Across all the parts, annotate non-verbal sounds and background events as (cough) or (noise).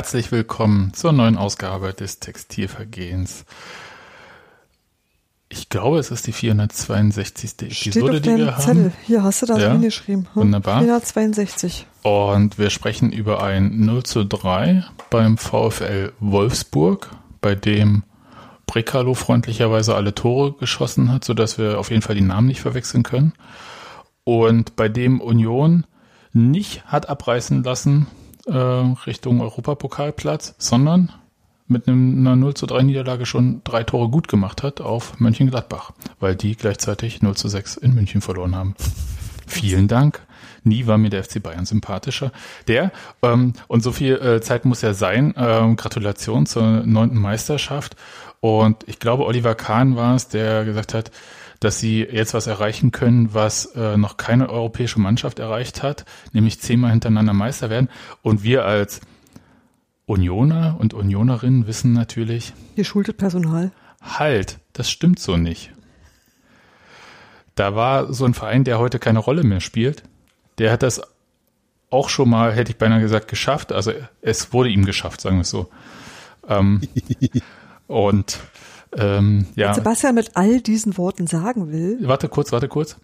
Herzlich willkommen zur neuen Ausgabe des Textilvergehens. Ich glaube, es ist die 462. Episode, die wir haben. Zettel. Hier hast du das ja, hingeschrieben. Hm? Wunderbar. 462. Und wir sprechen über ein 0 zu 3 beim VfL Wolfsburg, bei dem Brekalo freundlicherweise alle Tore geschossen hat, sodass wir auf jeden Fall die Namen nicht verwechseln können. Und bei dem Union nicht hat abreißen lassen äh, Richtung Europapokalplatz, sondern mit einer 0 zu 3 Niederlage schon drei Tore gut gemacht hat auf Mönchengladbach, weil die gleichzeitig 0 zu 6 in München verloren haben. Vielen Dank. Nie war mir der FC Bayern sympathischer. Der, ähm, und so viel äh, Zeit muss ja sein, ähm, Gratulation zur neunten Meisterschaft. Und ich glaube, Oliver Kahn war es, der gesagt hat, dass sie jetzt was erreichen können, was äh, noch keine europäische Mannschaft erreicht hat, nämlich zehnmal hintereinander Meister werden. Und wir als Unioner und Unionerinnen wissen natürlich. Ihr schuldet Personal. Halt, das stimmt so nicht. Da war so ein Verein, der heute keine Rolle mehr spielt. Der hat das auch schon mal, hätte ich beinahe gesagt, geschafft. Also es wurde ihm geschafft, sagen wir es so. Ähm, (laughs) und ähm, ja. Was Sebastian mit all diesen Worten sagen will. Warte kurz, warte kurz.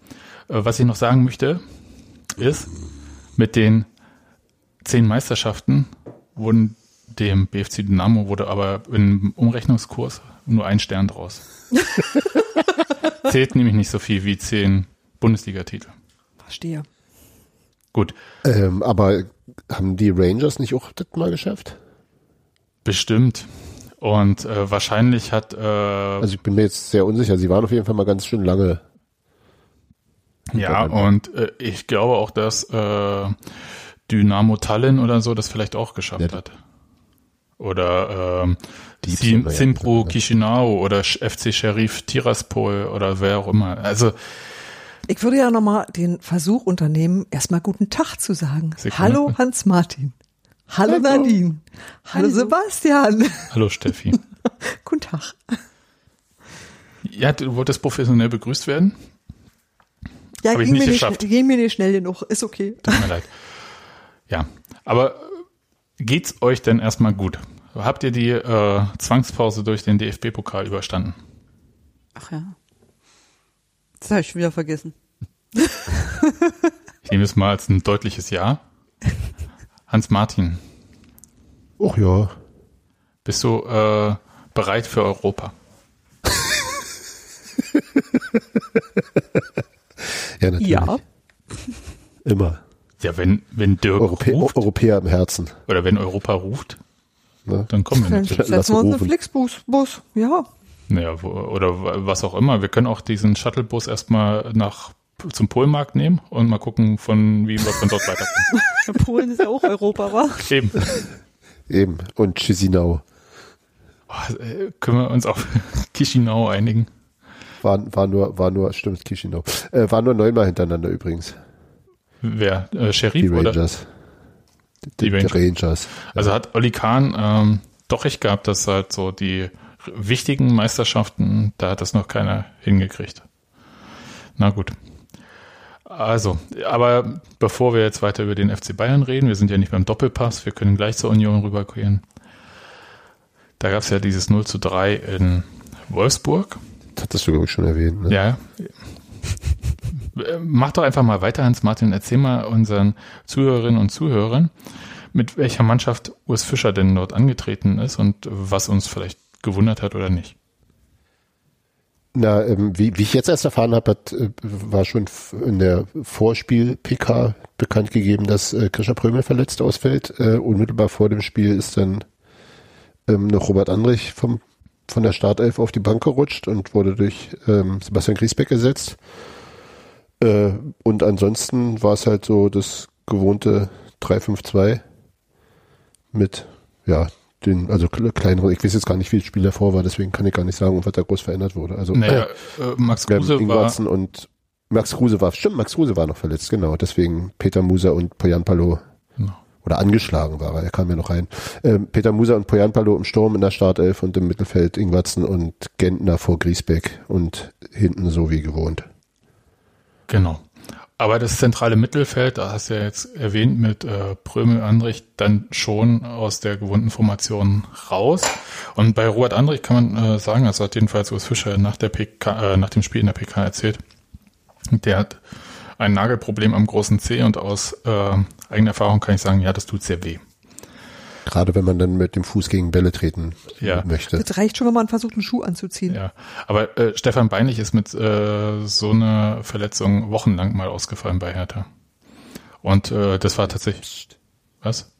Äh, was ich noch sagen möchte, ist, mit den zehn Meisterschaften wurden dem BFC Dynamo wurde aber im Umrechnungskurs nur ein Stern draus. (laughs) Zählt nämlich nicht so viel wie zehn Bundesligatitel. Verstehe. Gut. Ähm, aber haben die Rangers nicht auch das mal geschafft? Bestimmt. Und äh, wahrscheinlich hat. Äh, also ich bin mir jetzt sehr unsicher. Sie waren auf jeden Fall mal ganz schön lange. Ja, und äh, ich glaube auch, dass äh, Dynamo Tallinn oder so das vielleicht auch geschafft ja. hat. Oder ähm, Sim, Simpro Chisinau oder FC Sheriff Tiraspol oder wer auch immer. Also ich würde ja nochmal den Versuch unternehmen, erstmal guten Tag zu sagen. Sekunde. Hallo Hans-Martin. Hallo, Hallo Nadine. Hallo, Hallo Sebastian. Hallo Steffi. (laughs) Guten Tag. Ja, du wolltest professionell begrüßt werden? Ja, Hab ich nicht geschafft. Nicht, ging mir nicht schnell genug. Ist okay. Tut mir leid. Ja, aber geht's euch denn erstmal gut? Habt ihr die äh, Zwangspause durch den DFB-Pokal überstanden? Ach ja. Das habe ich wieder vergessen. ich nehme es mal als ein deutliches Ja. Hans-Martin. Ach ja. Bist du äh, bereit für Europa? (laughs) ja, natürlich. Ja. Immer. Ja, wenn, wenn Dirk Europä ruft, Europäer im Herzen. Oder wenn Europa ruft, ne? dann kommen wir natürlich. Setzen wir uns einen Flixbus, Bus, ja. Naja, wo, oder was auch immer. Wir können auch diesen Shuttlebus erstmal nach zum Polmarkt nehmen und mal gucken, von wie wir von dort weiterkommen. (laughs) Polen ist ja auch Europa, wa? Eben. Eben. Und Chisinau. Oh, können wir uns auf (laughs) Chisinau einigen? War, war nur, war nur, stimmt, Chisinau. Äh, war nur neunmal hintereinander übrigens. Wer? Äh, Sheriff die Rangers. oder? Die, die Rangers. Rangers. Also hat Olli Kahn ähm, doch recht gehabt, dass halt so die wichtigen Meisterschaften, da hat das noch keiner hingekriegt. Na gut. Also, aber bevor wir jetzt weiter über den FC Bayern reden, wir sind ja nicht beim Doppelpass, wir können gleich zur Union rübergehen. Da gab es ja dieses 0 zu 3 in Wolfsburg. Das hattest du, glaube ich, schon erwähnt. Ne? Ja. (laughs) Mach doch einfach mal weiter, Hans-Martin. Erzähl mal unseren Zuhörerinnen und Zuhörern, mit welcher Mannschaft Urs Fischer denn dort angetreten ist und was uns vielleicht gewundert hat oder nicht. Na, ähm, wie, wie ich jetzt erst erfahren habe, äh, war schon in der Vorspiel-PK bekannt gegeben, dass äh, Krischer Prömel verletzt ausfällt. Äh, unmittelbar vor dem Spiel ist dann ähm, noch Robert Andrich vom, von der Startelf auf die Bank gerutscht und wurde durch ähm, Sebastian Griesbeck ersetzt. Äh, und ansonsten war es halt so das gewohnte 3-5-2 mit ja, den, also kleineren, ich weiß jetzt gar nicht, wie das Spiel davor war, deswegen kann ich gar nicht sagen, was da groß verändert wurde. Also naja, äh, Max Kruse war und Max Kruse war, stimmt, Max Kruse war noch verletzt, genau. Deswegen Peter Musa und Poyan Palo oder angeschlagen war er, er kam ja noch rein. Ähm, Peter Musa und Poyan Palo im Sturm in der Startelf und im Mittelfeld Ingwatzen und Gentner vor Griesbeck und hinten so wie gewohnt. Genau. Aber das zentrale Mittelfeld, da hast du ja jetzt erwähnt mit äh, Prömel Andrich, dann schon aus der gewohnten Formation raus. Und bei Robert Andrich kann man äh, sagen, das hat jedenfalls Urs Fischer nach, der PK, äh, nach dem Spiel in der PK erzählt, der hat ein Nagelproblem am großen C und aus äh, eigener Erfahrung kann ich sagen, ja, das tut sehr weh. Gerade wenn man dann mit dem Fuß gegen Bälle treten ja. möchte. Das reicht schon, wenn man versucht, einen Schuh anzuziehen. Ja, aber äh, Stefan Beinlich ist mit äh, so einer Verletzung wochenlang mal ausgefallen bei Hertha. Und äh, das war tatsächlich. Was?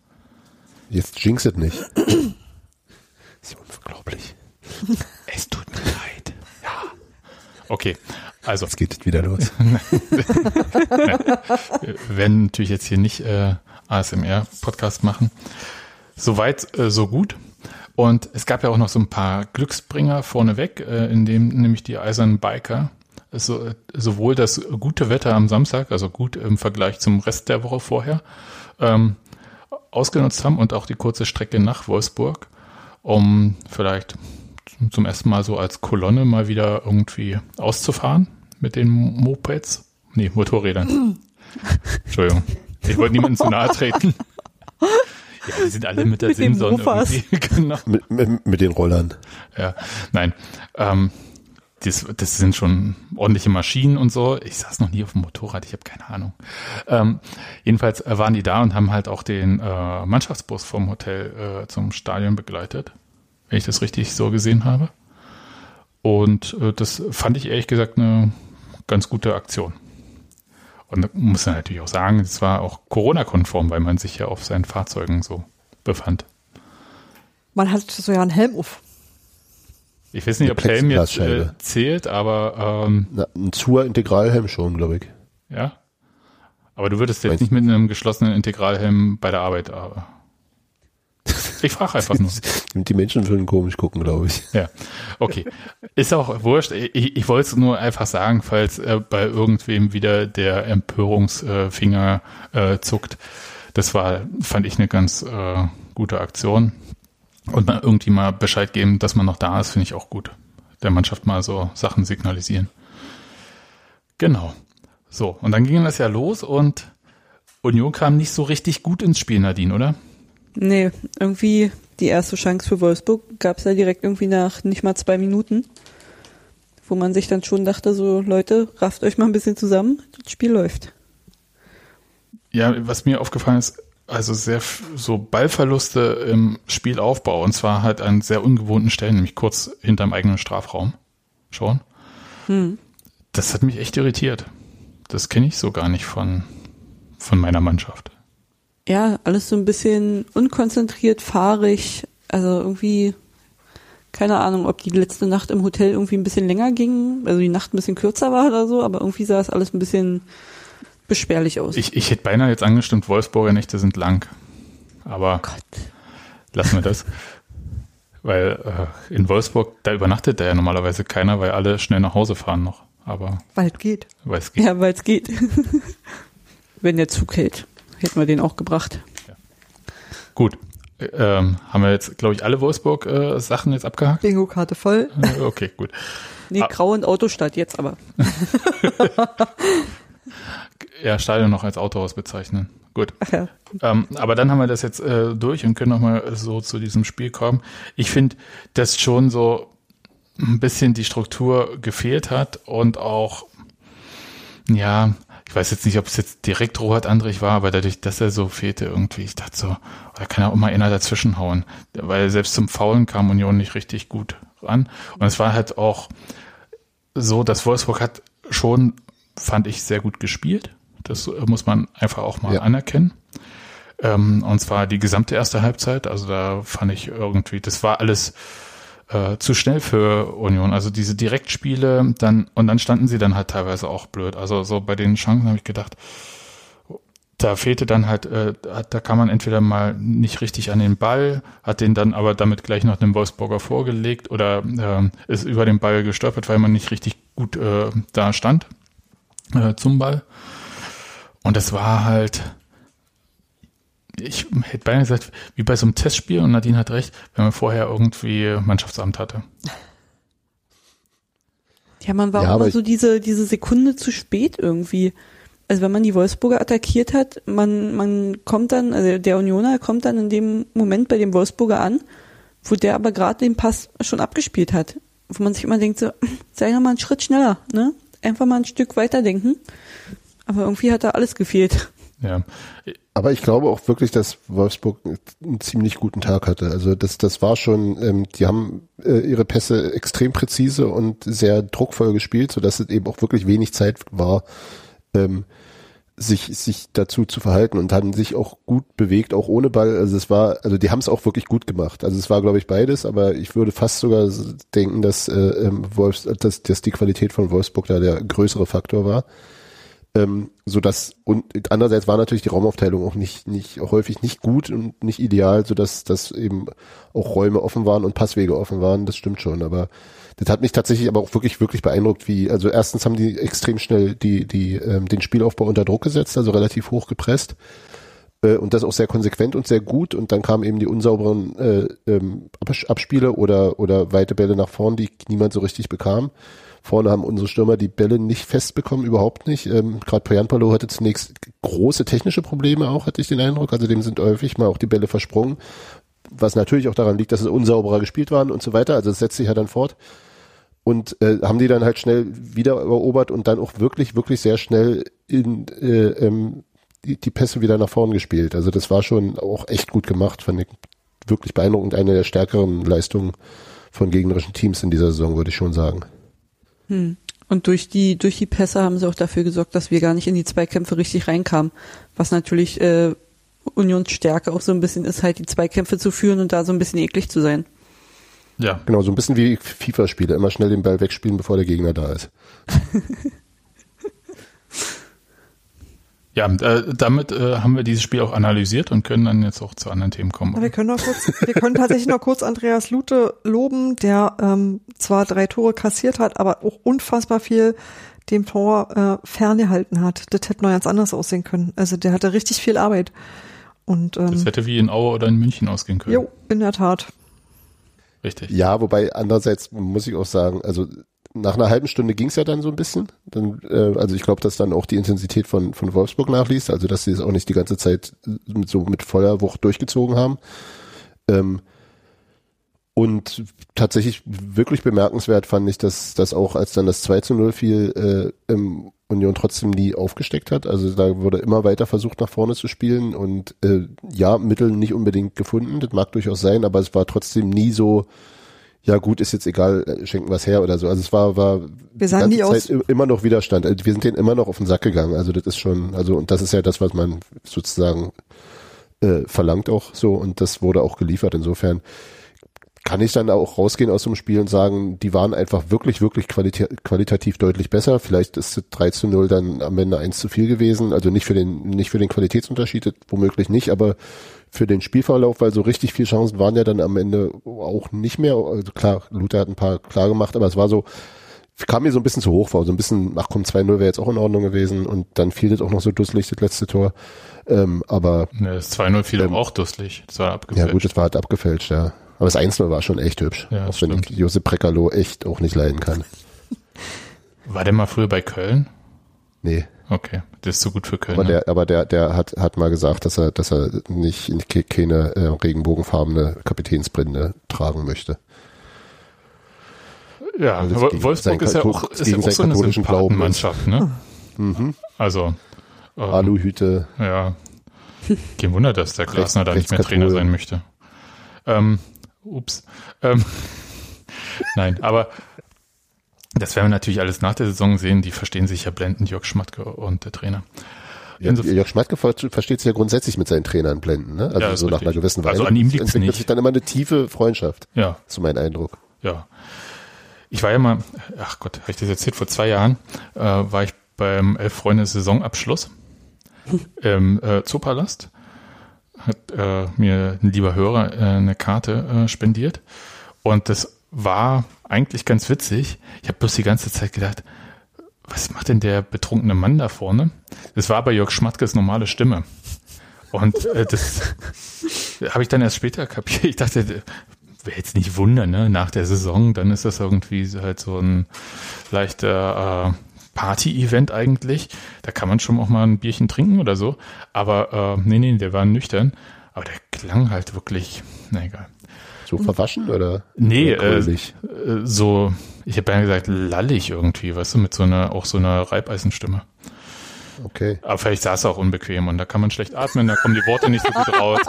Jetzt jinx es nicht. das (clears throat) ist unglaublich. (laughs) es tut mir leid. Ja. Okay, also. Jetzt geht es wieder los. (laughs) Wir werden natürlich jetzt hier nicht äh, ASMR-Podcast machen. Soweit, äh, so gut. Und es gab ja auch noch so ein paar Glücksbringer vorneweg, äh, in dem nämlich die eisernen Biker so, sowohl das gute Wetter am Samstag, also gut im Vergleich zum Rest der Woche vorher, ähm, ausgenutzt haben und auch die kurze Strecke nach Wolfsburg, um vielleicht zum ersten Mal so als Kolonne mal wieder irgendwie auszufahren mit den Mopeds. Nee, Motorrädern. (laughs) Entschuldigung. Ich wollte niemandem zu nahe treten. (laughs) Ja, die sind alle mit der (laughs) mit Simson irgendwie. (laughs) genau. Mit, mit, mit, den Rollern. Ja, nein. Ähm, das, das sind schon ordentliche Maschinen und so. Ich saß noch nie auf dem Motorrad, ich habe keine Ahnung. Ähm, jedenfalls waren die da und haben halt auch den äh, Mannschaftsbus vom Hotel äh, zum Stadion begleitet, wenn ich das richtig so gesehen habe. Und äh, das fand ich ehrlich gesagt eine ganz gute Aktion. Und muss man natürlich auch sagen, es war auch Corona-konform, weil man sich ja auf seinen Fahrzeugen so befand. Man hat so ja einen Helm auf. Ich weiß nicht, ob Helm jetzt äh, zählt, aber ähm, Na, ein Zur-Integralhelm schon, glaube ich. Ja. Aber du würdest jetzt Meinst nicht mit einem geschlossenen Integralhelm bei der Arbeit. Aber äh, ich frage einfach nur. Die Menschen würden komisch gucken, glaube ich. Ja, okay. Ist auch wurscht. Ich, ich wollte es nur einfach sagen, falls äh, bei irgendwem wieder der Empörungsfinger äh, zuckt. Das war, fand ich eine ganz äh, gute Aktion. Und mal irgendwie mal Bescheid geben, dass man noch da ist, finde ich auch gut. Der Mannschaft mal so Sachen signalisieren. Genau. So, und dann ging das ja los und Union kam nicht so richtig gut ins Spiel, Nadine, oder? Nee, irgendwie die erste Chance für Wolfsburg gab es ja direkt irgendwie nach nicht mal zwei Minuten, wo man sich dann schon dachte, so Leute, rafft euch mal ein bisschen zusammen, das Spiel läuft. Ja, was mir aufgefallen ist, also sehr so Ballverluste im Spielaufbau und zwar halt an sehr ungewohnten Stellen, nämlich kurz hinterm eigenen Strafraum. Schon. Hm. Das hat mich echt irritiert. Das kenne ich so gar nicht von, von meiner Mannschaft ja, alles so ein bisschen unkonzentriert, fahrig. Also irgendwie, keine Ahnung, ob die letzte Nacht im Hotel irgendwie ein bisschen länger ging, also die Nacht ein bisschen kürzer war oder so, aber irgendwie sah es alles ein bisschen beschwerlich aus. Ich, ich hätte beinahe jetzt angestimmt, Wolfsburger Nächte sind lang. Aber Gott. lassen wir das. weil äh, in Wolfsburg, da übernachtet da ja normalerweise keiner, weil alle schnell nach Hause fahren noch. Aber weil es geht. Weil es geht. Ja, weil es geht. (laughs) Wenn der Zug hält hätten wir den auch gebracht. Ja. Gut. Ähm, haben wir jetzt, glaube ich, alle Wolfsburg-Sachen äh, jetzt abgehakt? Bingo-Karte voll. (laughs) Okay, gut. Nee, ah. Grau und Autostadt jetzt aber. (laughs) ja, Stadion noch als Autohaus bezeichnen. Gut. Ja. Ähm, aber dann haben wir das jetzt äh, durch und können nochmal so zu diesem Spiel kommen. Ich finde, dass schon so ein bisschen die Struktur gefehlt hat und auch, ja, ich weiß jetzt nicht, ob es jetzt direkt Robert Andrich war, aber dadurch, dass er so fehlte irgendwie, ich dachte so, da kann er auch mal einer dazwischenhauen. Weil selbst zum Faulen kam Union nicht richtig gut ran. Und es war halt auch so, dass Wolfsburg hat schon, fand ich, sehr gut gespielt. Das muss man einfach auch mal ja. anerkennen. Ähm, und zwar die gesamte erste Halbzeit. Also da fand ich irgendwie, das war alles äh, zu schnell für Union. Also diese Direktspiele, dann und dann standen sie dann halt teilweise auch blöd. Also so bei den Chancen habe ich gedacht, da fehlte dann halt, äh, da kann man entweder mal nicht richtig an den Ball, hat den dann aber damit gleich noch einem Wolfsburger vorgelegt oder äh, ist über den Ball gestolpert, weil man nicht richtig gut äh, da stand äh, zum Ball. Und das war halt, ich hätte beinahe gesagt, wie bei so einem Testspiel, und Nadine hat recht, wenn man vorher irgendwie Mannschaftsamt hatte. Ja, man war ja, auch immer so diese, diese Sekunde zu spät irgendwie. also wenn man die Wolfsburger attackiert hat, man, man kommt dann, also der Unioner kommt dann in dem Moment bei dem Wolfsburger an, wo der aber gerade den Pass schon abgespielt hat. Wo man sich immer denkt, so, (laughs) sei doch mal einen Schritt schneller, ne? Einfach mal ein Stück weiterdenken. Aber irgendwie hat da alles gefehlt. Ja. Aber ich glaube auch wirklich, dass Wolfsburg einen ziemlich guten Tag hatte. Also das, das war schon, ähm, die haben äh, ihre Pässe extrem präzise und sehr druckvoll gespielt, sodass es eben auch wirklich wenig Zeit war, ähm, sich, sich dazu zu verhalten und haben sich auch gut bewegt, auch ohne Ball. Also es war, also die haben es auch wirklich gut gemacht. Also es war, glaube ich, beides, aber ich würde fast sogar denken, dass, äh, ähm, Wolfs, dass, dass die Qualität von Wolfsburg da der größere Faktor war. Ähm, so dass und andererseits war natürlich die Raumaufteilung auch nicht nicht häufig nicht gut und nicht ideal, so dass dass eben auch Räume offen waren und Passwege offen waren. Das stimmt schon, aber das hat mich tatsächlich aber auch wirklich wirklich beeindruckt, wie also erstens haben die extrem schnell die die ähm, den Spielaufbau unter Druck gesetzt, also relativ hoch gepresst äh, und das auch sehr konsequent und sehr gut und dann kamen eben die unsauberen äh, ähm, Abspiele oder oder weite Bälle nach vorn, die niemand so richtig bekam. Vorne haben unsere Stürmer die Bälle nicht festbekommen, überhaupt nicht. Ähm, Gerade Poyanpalo hatte zunächst große technische Probleme auch, hatte ich den Eindruck. Also dem sind häufig mal auch die Bälle versprungen. Was natürlich auch daran liegt, dass es unsauberer gespielt waren und so weiter. Also das setzt sich ja dann fort. Und äh, haben die dann halt schnell wieder erobert und dann auch wirklich, wirklich sehr schnell in äh, ähm, die, die Pässe wieder nach vorn gespielt. Also das war schon auch echt gut gemacht, fand ich wirklich beeindruckend. Eine der stärkeren Leistungen von gegnerischen Teams in dieser Saison, würde ich schon sagen. Hm. Und durch die, durch die Pässe haben sie auch dafür gesorgt, dass wir gar nicht in die Zweikämpfe richtig reinkamen. Was natürlich äh, Unions Stärke auch so ein bisschen ist, halt die Zweikämpfe zu führen und da so ein bisschen eklig zu sein. Ja. Genau, so ein bisschen wie FIFA-Spiele. Immer schnell den Ball wegspielen, bevor der Gegner da ist. (laughs) Ja, äh, damit äh, haben wir dieses Spiel auch analysiert und können dann jetzt auch zu anderen Themen kommen. Ja, wir können noch kurz, wir können tatsächlich noch kurz Andreas Lute loben, der ähm, zwar drei Tore kassiert hat, aber auch unfassbar viel dem Tor äh, ferngehalten hat. Das hätte noch ganz anders aussehen können. Also der hatte richtig viel Arbeit. Und, ähm, das hätte wie in Aue oder in München ausgehen können. Jo, in der Tat. Richtig. Ja, wobei andererseits muss ich auch sagen, also nach einer halben Stunde ging es ja dann so ein bisschen. Dann, äh, also ich glaube, dass dann auch die Intensität von, von Wolfsburg nachließ, also dass sie es auch nicht die ganze Zeit so mit voller Wucht durchgezogen haben. Ähm, und tatsächlich wirklich bemerkenswert fand ich, dass, dass auch als dann das 2 zu 0 fiel, äh, im Union trotzdem nie aufgesteckt hat. Also da wurde immer weiter versucht, nach vorne zu spielen und äh, ja, Mittel nicht unbedingt gefunden, das mag durchaus sein, aber es war trotzdem nie so, ja gut, ist jetzt egal, äh, schenken was her oder so. Also es war, war wir sahen die Zeit aus immer noch Widerstand. Also wir sind denen immer noch auf den Sack gegangen. Also das ist schon, also und das ist ja das, was man sozusagen äh, verlangt auch so und das wurde auch geliefert. Insofern kann ich dann auch rausgehen aus dem Spiel und sagen, die waren einfach wirklich, wirklich qualita qualitativ deutlich besser. Vielleicht ist 3 zu 0 dann am Ende 1 zu viel gewesen. Also nicht für den, nicht für den Qualitätsunterschied, womöglich nicht, aber für den Spielverlauf, weil so richtig viel Chancen waren ja dann am Ende auch nicht mehr. Also klar, Luther hat ein paar klar gemacht, aber es war so, kam mir so ein bisschen zu hoch vor, so ein bisschen, ach komm, 2-0 wäre jetzt auch in Ordnung gewesen und dann fiel das auch noch so dusselig, das letzte Tor. Ähm, aber. Ne, das 2-0 fiel ähm, auch dusselig. Das war abgefälscht. Ja gut, das war halt abgefälscht, ja. Aber das 1-0 war schon echt hübsch. Ja, auch wenn ich Josep Prekalo echt auch nicht leiden kann. (laughs) War der mal früher bei Köln? Nee. Okay, das ist so gut für Köln. Aber ne? der, aber der, der hat, hat mal gesagt, dass er, dass er nicht, keine äh, regenbogenfarbene Kapitänsbrinde tragen möchte. Ja, also aber Wolfsburg ist ja auch, ist ja auch so eine Sympathenmannschaft, ne? Mhm. Also. Ähm, Aluhüte. Ja. Kein Wunder, dass der Glasner da nicht mehr Trainer sein möchte. Ähm, ups. Ähm, (laughs) Nein, aber das werden wir natürlich alles nach der Saison sehen. Die verstehen sich ja blendend, Jörg Schmatke und der Trainer. Ja, Jörg Schmatke versteht sich ja grundsätzlich mit seinen Trainern blenden, ne? Also ja, so nach einer gewissen Weise. Also an ihm liegt es nicht. sich dann immer eine tiefe Freundschaft. Ja. So mein Eindruck. Ja. Ich war ja mal, ach Gott, habe ich das erzählt, vor zwei Jahren äh, war ich beim Elf Freunde Saisonabschluss (laughs) im äh, Zoopalast. Hat äh, mir ein lieber Hörer äh, eine Karte äh, spendiert. Und das war eigentlich ganz witzig. Ich habe bloß die ganze Zeit gedacht, was macht denn der betrunkene Mann da vorne? Das war bei Jörg Schmatkes normale Stimme. Und äh, das (laughs) habe ich dann erst später kapiert. Ich dachte, wäre jetzt nicht Wunder, ne? Nach der Saison, dann ist das irgendwie halt so ein leichter, äh, Party-Event eigentlich. Da kann man schon auch mal ein Bierchen trinken oder so. Aber äh, nee, nee, der war nüchtern. Aber der klang halt wirklich, na egal. So verwaschen oder? Nee, oder äh, äh, so, ich habe ja gesagt, lallig irgendwie, weißt du, mit so einer, auch so einer Reibeisenstimme. okay. Aber vielleicht saß er auch unbequem und da kann man schlecht atmen, da kommen die Worte nicht so gut raus.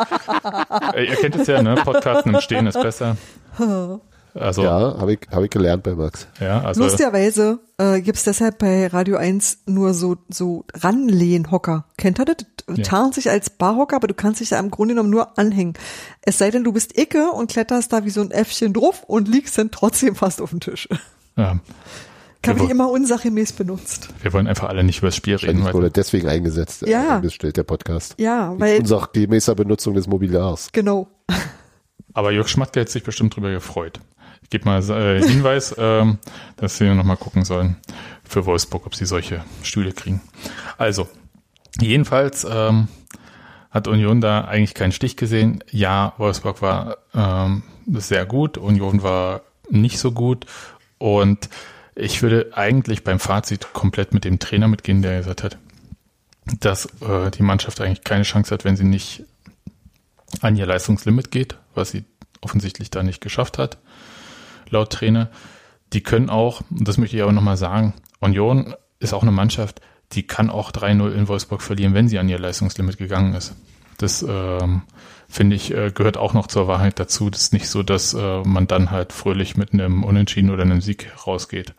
(laughs) äh, ihr kennt es ja, ne? Podcasten im Stehen ist besser. (laughs) Also, ja, Ja, habe ich, hab ich gelernt bei Max. also Lustigerweise äh, gibt's deshalb bei Radio 1 nur so, so Ranlehnhocker. Kennt ihr das? Ja. Tarnt sich als Barhocker, aber du kannst dich da im Grunde genommen nur anhängen. Es sei denn, du bist Icke und kletterst da wie so ein Äffchen drauf und liegst dann trotzdem fast auf dem Tisch. (laughs) ja, Kann Ja, wie immer unsachgemäß benutzt. wir wollen einfach alle nicht über das Spiel reden. Weil, wurde deswegen eingesetzt, äh, Ja. eingestellt, der Podcast. Ja, weil, Unsachgemäßer Benutzung des Mobiliars. genau. aber Jörg Schmatke hat sich bestimmt drüber gefreut. Ich gebe mal äh, Hinweis, ähm, dass sie nochmal gucken sollen für Wolfsburg, ob sie solche Stühle kriegen. Also, jedenfalls ähm, hat Union da eigentlich keinen Stich gesehen. Ja, Wolfsburg war ähm, sehr gut, Union war nicht so gut und ich würde eigentlich beim Fazit komplett mit dem Trainer mitgehen, der gesagt hat, dass äh, die Mannschaft eigentlich keine Chance hat, wenn sie nicht an ihr Leistungslimit geht, was sie offensichtlich da nicht geschafft hat, laut Trainer. Die können auch, das möchte ich aber nochmal sagen, Union ist auch eine Mannschaft, die kann auch 3-0 in Wolfsburg verlieren, wenn sie an ihr Leistungslimit gegangen ist. Das ähm, finde ich, äh, gehört auch noch zur Wahrheit dazu. Das ist nicht so, dass äh, man dann halt fröhlich mit einem Unentschieden oder einem Sieg rausgeht.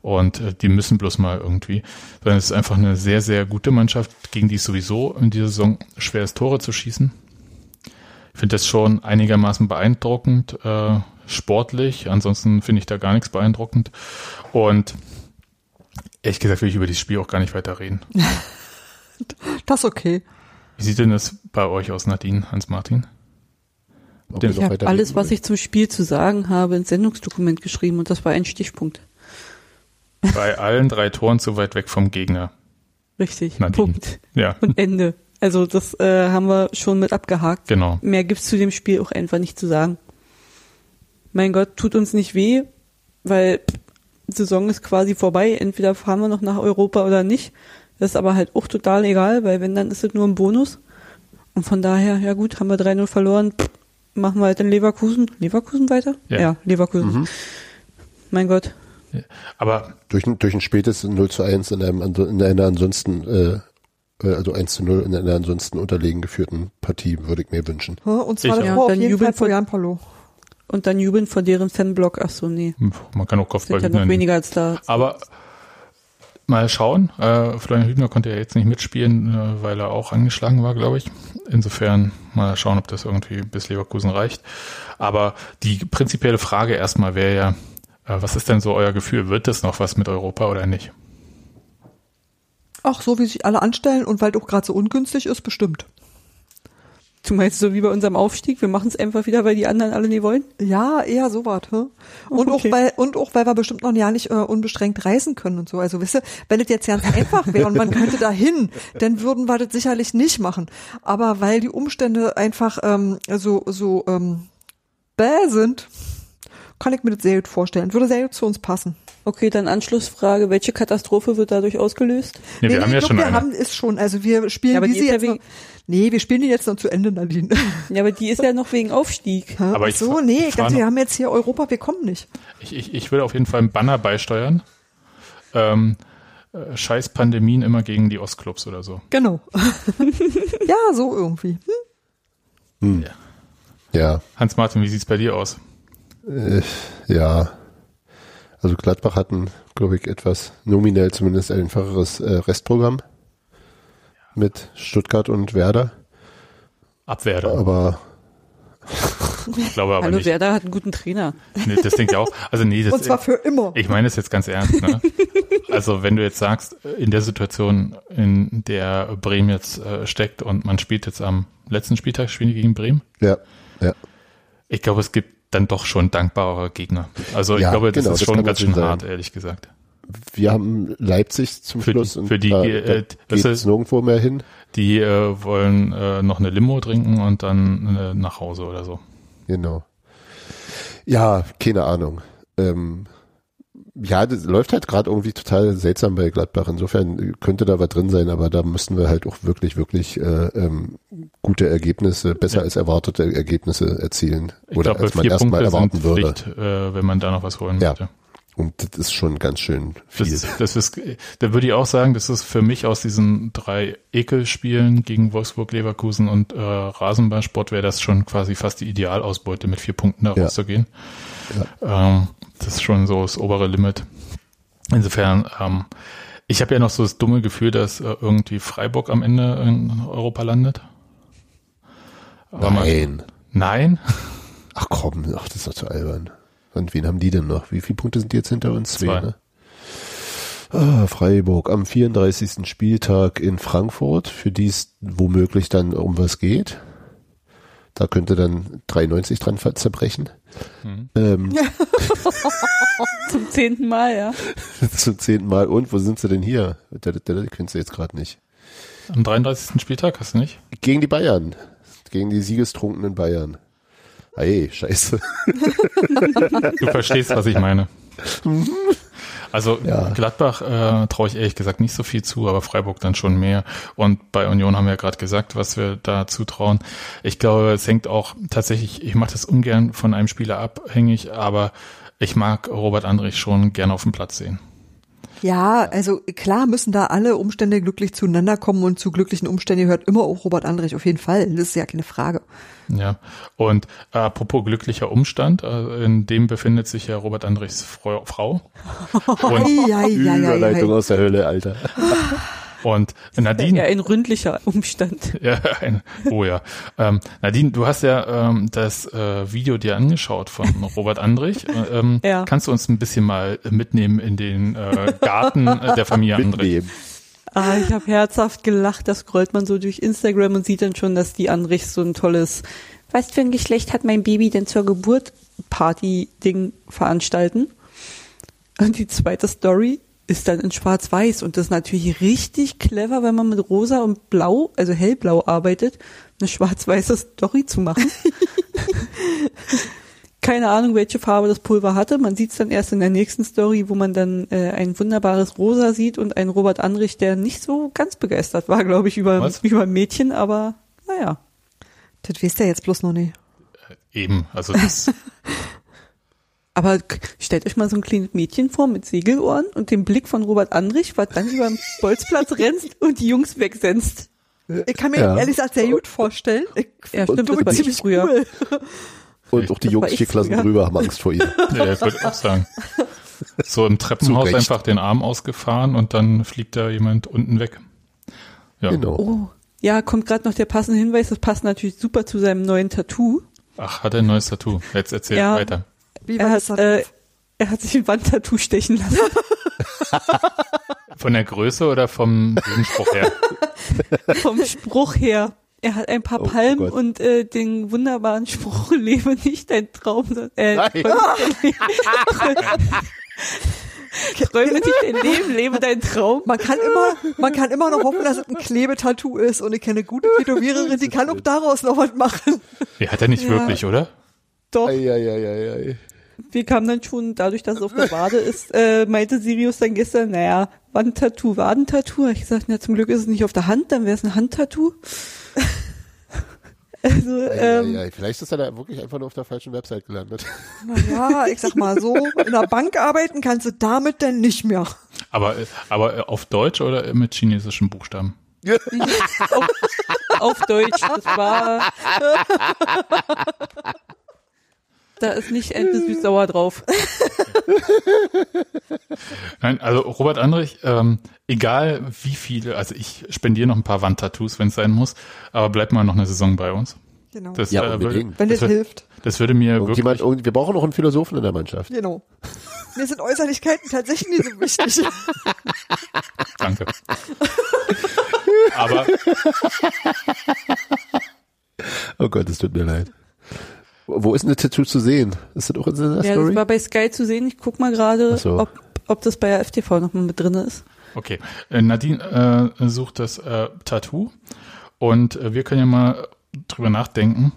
Und äh, die müssen bloß mal irgendwie. Sondern es ist einfach eine sehr, sehr gute Mannschaft, gegen die es sowieso in dieser Saison schwer ist, Tore zu schießen. Ich finde das schon einigermaßen beeindruckend, äh, sportlich. Ansonsten finde ich da gar nichts beeindruckend. Und ehrlich gesagt will ich über dieses Spiel auch gar nicht weiter reden. (laughs) Das ist okay. Wie sieht denn das bei euch aus, Nadine, Hans-Martin? Ich habe alles, was ich zum Spiel zu sagen habe, ins Sendungsdokument geschrieben und das war ein Stichpunkt. Bei allen drei Toren zu weit weg vom Gegner. Richtig. Nadine. Punkt. Ja, Und Ende. Also das äh, haben wir schon mit abgehakt. genau. Mehr gibt's zu dem Spiel auch einfach nicht zu sagen. Mein Gott, tut uns nicht weh, weil die Saison ist quasi vorbei. Entweder fahren wir noch nach Europa oder nicht. Das ist aber halt auch total egal, weil wenn, dann ist es nur ein Bonus. Und von daher, ja gut, haben wir 3-0 verloren. Machen wir halt in Leverkusen. Leverkusen weiter? Ja. Leverkusen. Mein Gott. Aber Durch, ein- durch ein spätes 0 zu 1 in, einem, in einer ansonsten, äh, äh, also 1 zu 0 in einer ansonsten unterlegen geführten Partie würde ich mir wünschen. Ja, Und zwar auch. auf Dann jeden Fall vor von- Jan Paulo. Und dann jubeln von deren Fanblock. Ach so, nee. man kann auch Kopfball Sind ja noch weniger als da. Aber mal schauen. Äh, Florian Hübner konnte ja jetzt nicht mitspielen, äh, weil er auch angeschlagen war, glaube ich. Insofern mal schauen, ob das irgendwie bis Leverkusen reicht. Aber die prinzipielle Frage erstmal wäre ja, äh, was ist denn so euer Gefühl? Wird das noch was mit Europa oder nicht? Ach, so wie sich alle anstellen und weil auch gerade so ungünstig ist, bestimmt. Du meinst so wie bei unserem Aufstieg, wir machen es einfach wieder, weil die anderen alle nie wollen? Ja, eher so was. Hä? Und Okay. auch weil und auch weil wir bestimmt noch ja nicht äh, unbeschränkt reisen können und so. Also wisst ihr, wenn es jetzt ganz einfach wäre und man könnte dahin, dann würden wir das sicherlich nicht machen. Aber weil die Umstände einfach ähm, so so ähm, bäh sind, kann ich mir das sehr gut vorstellen. Würde sehr gut zu uns passen. Okay, dann Anschlussfrage, welche Katastrophe wird dadurch ausgelöst? Nee, wir haben ich ja schon wir eine. haben ist schon. Also wir spielen Ja, aber die diese ist ja jetzt noch, Nee, wir spielen die jetzt noch zu Ende, Nadine. Ja, aber die ist ja noch wegen Aufstieg. Aber Ach ich so, nee, ich dachte, wir haben jetzt hier Europa, wir kommen nicht. Ich, ich, ich will auf jeden Fall einen Banner beisteuern. Ähm, äh, scheiß Pandemien immer gegen die Ostclubs oder so. Genau. (laughs) ja, so irgendwie. Hm? Ja, Hans-Martin, wie sieht's bei dir aus? äh, ja. Also Gladbach hatten, glaube ich, etwas nominell zumindest einfacheres äh, Restprogramm mit Stuttgart und Werder. Abwehr. Aber Ich glaube aber Hallo, nicht. Werder hat einen guten Trainer. Nee, das denke ich auch. Also nee, das Und zwar für immer. Ich meine es jetzt ganz ernst. Ne? Also wenn du jetzt sagst, in der Situation, in der Bremen jetzt äh, steckt und man spielt jetzt am letzten Spieltag, spielen die gegen Bremen, ja, ja. ich glaube, es gibt dann doch schon dankbare Gegner. Also ich Ja, glaube, das genau, ist das schon ganz schön sein. hart, ehrlich gesagt. Wir haben Leipzig zum Für die- Schluss und für die, da, äh, da geht's ist- nirgendwo mehr hin. Die äh, wollen äh, noch eine Limo trinken und dann äh, nach Hause oder so. Genau. Ja, keine Ahnung. Ähm, ja, das läuft halt gerade irgendwie total seltsam bei Gladbach. Insofern könnte da was drin sein, aber da müssten wir halt auch wirklich, wirklich äh, ähm, gute Ergebnisse, besser ja. als erwartete Ergebnisse erzielen. Ich oder glaub, als man erstmal erwarten würde. Pflicht, äh, wenn man da noch was holen ja. möchte. Und das ist schon ganz schön viel. Das, das ist, da würde ich auch sagen, das ist für mich aus diesen drei Ekelspielen gegen Wolfsburg, Leverkusen und äh, Rasenballsport wäre das schon quasi fast die Idealausbeute, mit vier Punkten da rauszugehen. Ja. Ähm, das ist schon so das obere Limit. Insofern, ähm, ich habe ja noch so das dumme Gefühl, dass äh, irgendwie Freiburg am Ende in Europa landet. Aber nein. Man, nein? Ach komm, ach, das ist doch zu albern. Und wen haben die denn noch? Wie viele Punkte sind die jetzt hinter uns? Zwei, Zwei. ne? Ah, Freiburg am 34. Spieltag in Frankfurt, für die es womöglich dann um was geht. Da könnte dann 93 dran zerbrechen. Mhm. Ähm, (laughs) Zum zehnten Mal, ja. (laughs) Zum zehnten Mal. Und wo sind sie denn hier? Der, der, der kennst du jetzt gerade nicht. Am 33. Spieltag hast du nicht? Gegen die Bayern. Gegen die siegestrunkenen Bayern. Hey, scheiße. Du verstehst, was ich meine. (laughs) Also ja. Gladbach äh, traue ich ehrlich gesagt nicht so viel zu, aber Freiburg dann schon mehr. Und bei Union haben wir ja gerade gesagt, was wir da zutrauen. Ich glaube, es hängt auch tatsächlich, ich mache das ungern von einem Spieler abhängig, aber ich mag Robert Andrich schon gerne auf dem Platz sehen. Ja, also klar müssen da alle Umstände glücklich zueinander kommen und zu glücklichen Umständen gehört immer auch Robert Andrich auf jeden Fall. Das ist ja keine Frage. Ja, und äh, apropos glücklicher Umstand, äh, in dem befindet sich ja Robert Andrichs Frau. (laughs) Und Überleitung aus der Hölle, Alter. (laughs) Und Nadine. Ja, ein ründlicher Umstand. (laughs) Ja, ein, oh ja. Ähm, Nadine, du hast ja ähm, das äh, Video dir angeschaut von (laughs) Robert Andrich. Äh, ähm, ja. Kannst du uns ein bisschen mal mitnehmen in den äh, Garten der Familie Andrich? Ah, ich habe herzhaft gelacht, da scrollt man so durch Instagram und sieht dann schon, dass die Andrichs so ein tolles, was für ein Geschlecht hat mein Baby denn zur Geburt Party-Ding veranstalten. Und die zweite Story ist dann in Schwarz-Weiß und das ist natürlich richtig clever, wenn man mit Rosa und Blau, also hellblau arbeitet, eine schwarz-weiße Story zu machen. (laughs) Keine Ahnung, welche Farbe das Pulver hatte. Man sieht es dann erst in der nächsten Story, wo man dann äh, ein wunderbares Rosa sieht und einen Robert Anrich, der nicht so ganz begeistert war, glaube ich, über, über Mädchen, aber naja. Das weißt du jetzt bloß noch nicht. Eben, also das (laughs) Aber stellt euch mal so ein kleines Mädchen vor mit Segelohren und dem Blick von Robert Andrich, was dann über den (laughs) Bolzplatz rennt und die Jungs wegsenzt. Ich kann mir ja. ehrlich gesagt sehr gut vorstellen. Ich ja, stimmt, das war ziemlich früher. Cool. (laughs) Und auch die Jungs vier Klassen früher. drüber haben Angst vor ihr. (laughs) Ja, ich würde auch sagen. So im Treppenhaus einfach den Arm ausgefahren und dann fliegt da jemand unten weg. Ja. Genau. Oh. Ja, kommt gerade noch der passende Hinweis, das passt natürlich super zu seinem neuen Tattoo. Ach, hat er ein neues Tattoo. Jetzt erzähl ja, weiter. Wie er, hat, äh, er hat sich ein Wandtattoo stechen lassen. Von der Größe oder vom Spruch her? (laughs) Vom Spruch her. Er hat ein paar oh, Palmen oh und äh, den wunderbaren Spruch, (laughs) lebe nicht dein Traum. Äh, Nein. (laughs) Träume nicht dein Leben, lebe dein Traum. Man kann immer, man kann immer noch hoffen, dass es ein Klebetattoo ist und ich kenne eine gute Tätowiererin, die kann auch daraus noch was machen. Ja, hat er nicht ja. wirklich, oder? Doch. Ei, ei, ei, ei, wir kamen dann schon, dadurch, dass es auf der Wade ist, äh, meinte Sirius dann gestern, naja, Wandtattoo, Wadentattoo. Ich gesagt, na, zum Glück ist es nicht auf der Hand, dann wäre es ein Handtattoo. (laughs) Also, ja, ähm, ja, ja. Vielleicht ist er da wirklich einfach nur auf der falschen Website gelandet. Ja, ich sag mal so, in der Bank arbeiten kannst du damit denn nicht mehr. Aber, aber auf Deutsch oder mit chinesischen Buchstaben? (laughs) auf, auf Deutsch, das war (laughs) da ist nicht Ente süß-sauer drauf. (laughs) Nein, also Robert Andrich, ähm, egal wie viele, also ich spendiere noch ein paar Wandtattoos, wenn es sein muss, aber bleibt mal noch eine Saison bei uns. Genau. Das, ja, äh, würde, wenn das, das hilft. Das würde mir wirklich. wir brauchen noch einen Philosophen in der Mannschaft. Genau. Mir sind Äußerlichkeiten tatsächlich nicht so wichtig. (laughs) Danke. Aber. (laughs) Oh Gott, es tut mir leid. Wo ist denn das Tattoo zu sehen? Ist das auch in der ja, Story? Ja, das war bei Sky zu sehen. Ich guck mal gerade, so. ob, ob das bei der FTV noch mal mit drin ist. Okay. Äh, Nadine äh, sucht das äh, Tattoo und äh, wir können ja mal drüber nachdenken,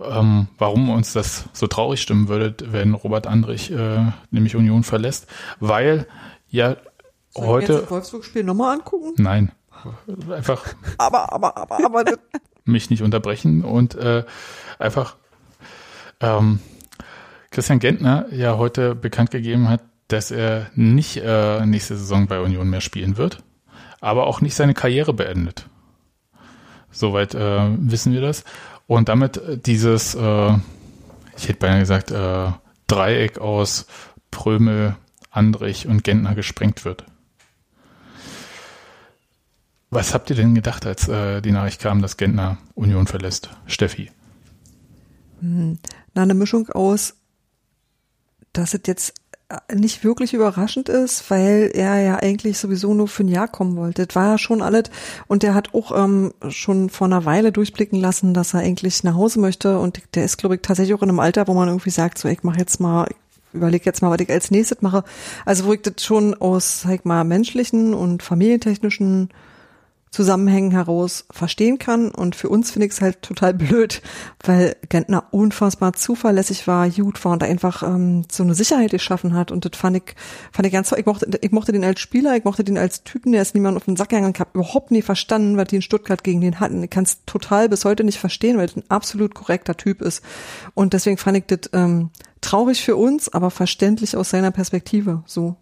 ähm, warum uns das so traurig stimmen würde, wenn Robert Andrich äh, nämlich Union verlässt, weil ja Sollen heute jetzt das Wolfsburg-Spiel nochmal angucken? nein einfach Aber, aber, aber, aber, (laughs) mich nicht unterbrechen und äh, einfach ähm, Christian Gentner ja heute bekannt gegeben hat, dass er nicht äh, nächste Saison bei Union mehr spielen wird, aber auch nicht seine Karriere beendet. Soweit äh, wissen wir das. Und damit äh, dieses, äh, ich hätte beinahe gesagt, äh, Dreieck aus Prömel, Andrich und Gentner gesprengt wird. Was habt ihr denn gedacht, als äh, die Nachricht kam, dass Gentner Union verlässt? Steffi. Na, eine Mischung aus, dass es jetzt äh, nicht wirklich überraschend ist, weil er ja eigentlich sowieso nur für ein Jahr kommen wollte. Das war ja schon alles und der hat auch ähm, schon vor einer Weile durchblicken lassen, dass er eigentlich nach Hause möchte und der ist, glaube ich, tatsächlich auch in einem Alter, wo man irgendwie sagt, so ich mache jetzt mal, überlege jetzt mal, was ich als nächstes mache. Also wo ich das schon aus, sag ich mal, menschlichen und familientechnischen Zusammenhängen heraus verstehen kann. Und für uns finde ich es halt total blöd, weil Gentner unfassbar zuverlässig war, gut war und einfach ähm, so eine Sicherheit geschaffen hat. Und das fand ich, fand ich ganz toll. Ich mochte, ich mochte den als Spieler, ich mochte den als Typen, der ist niemand auf den Sack gegangen. Ich habe überhaupt nie verstanden, was die in Stuttgart gegen den hatten. Ich kann es total bis heute nicht verstehen, weil das ein absolut korrekter Typ ist. Und deswegen fand ich das ähm, traurig für uns, aber verständlich aus seiner Perspektive. So.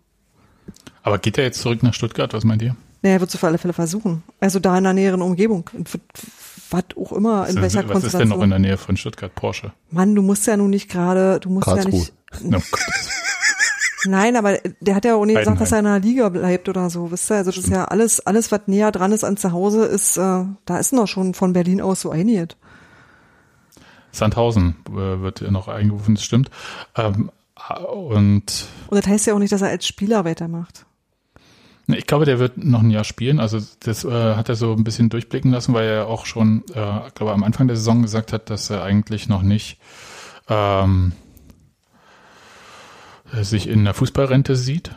Aber geht er jetzt zurück nach Stuttgart? Was meint ihr? Naja, er wird es auf alle Fälle versuchen. Also da in der näheren Umgebung. Was auch immer, in was welcher ist, was ist denn noch in Konstellation. der Nähe von Stuttgart? Porsche. Mann, du musst ja nun nicht gerade, du musst ja Karlsruhe. nicht. (laughs) No, Gott. Nein, aber der hat ja auch nicht gesagt, dass er in einer Liga bleibt oder so. Wisst ihr? Also das ist ja alles, alles, was näher dran ist an zu Hause, ist, äh, da ist noch schon von Berlin aus so einiges. Sandhausen äh, wird ja noch eingerufen, das stimmt. Ähm, und Und das heißt ja auch nicht, dass er als Spieler weitermacht. Ich glaube, der wird noch ein Jahr spielen. Also das äh, hat er so ein bisschen durchblicken lassen, weil er auch schon, äh, glaube am Anfang der Saison gesagt hat, dass er eigentlich noch nicht ähm, sich in der Fußballrente sieht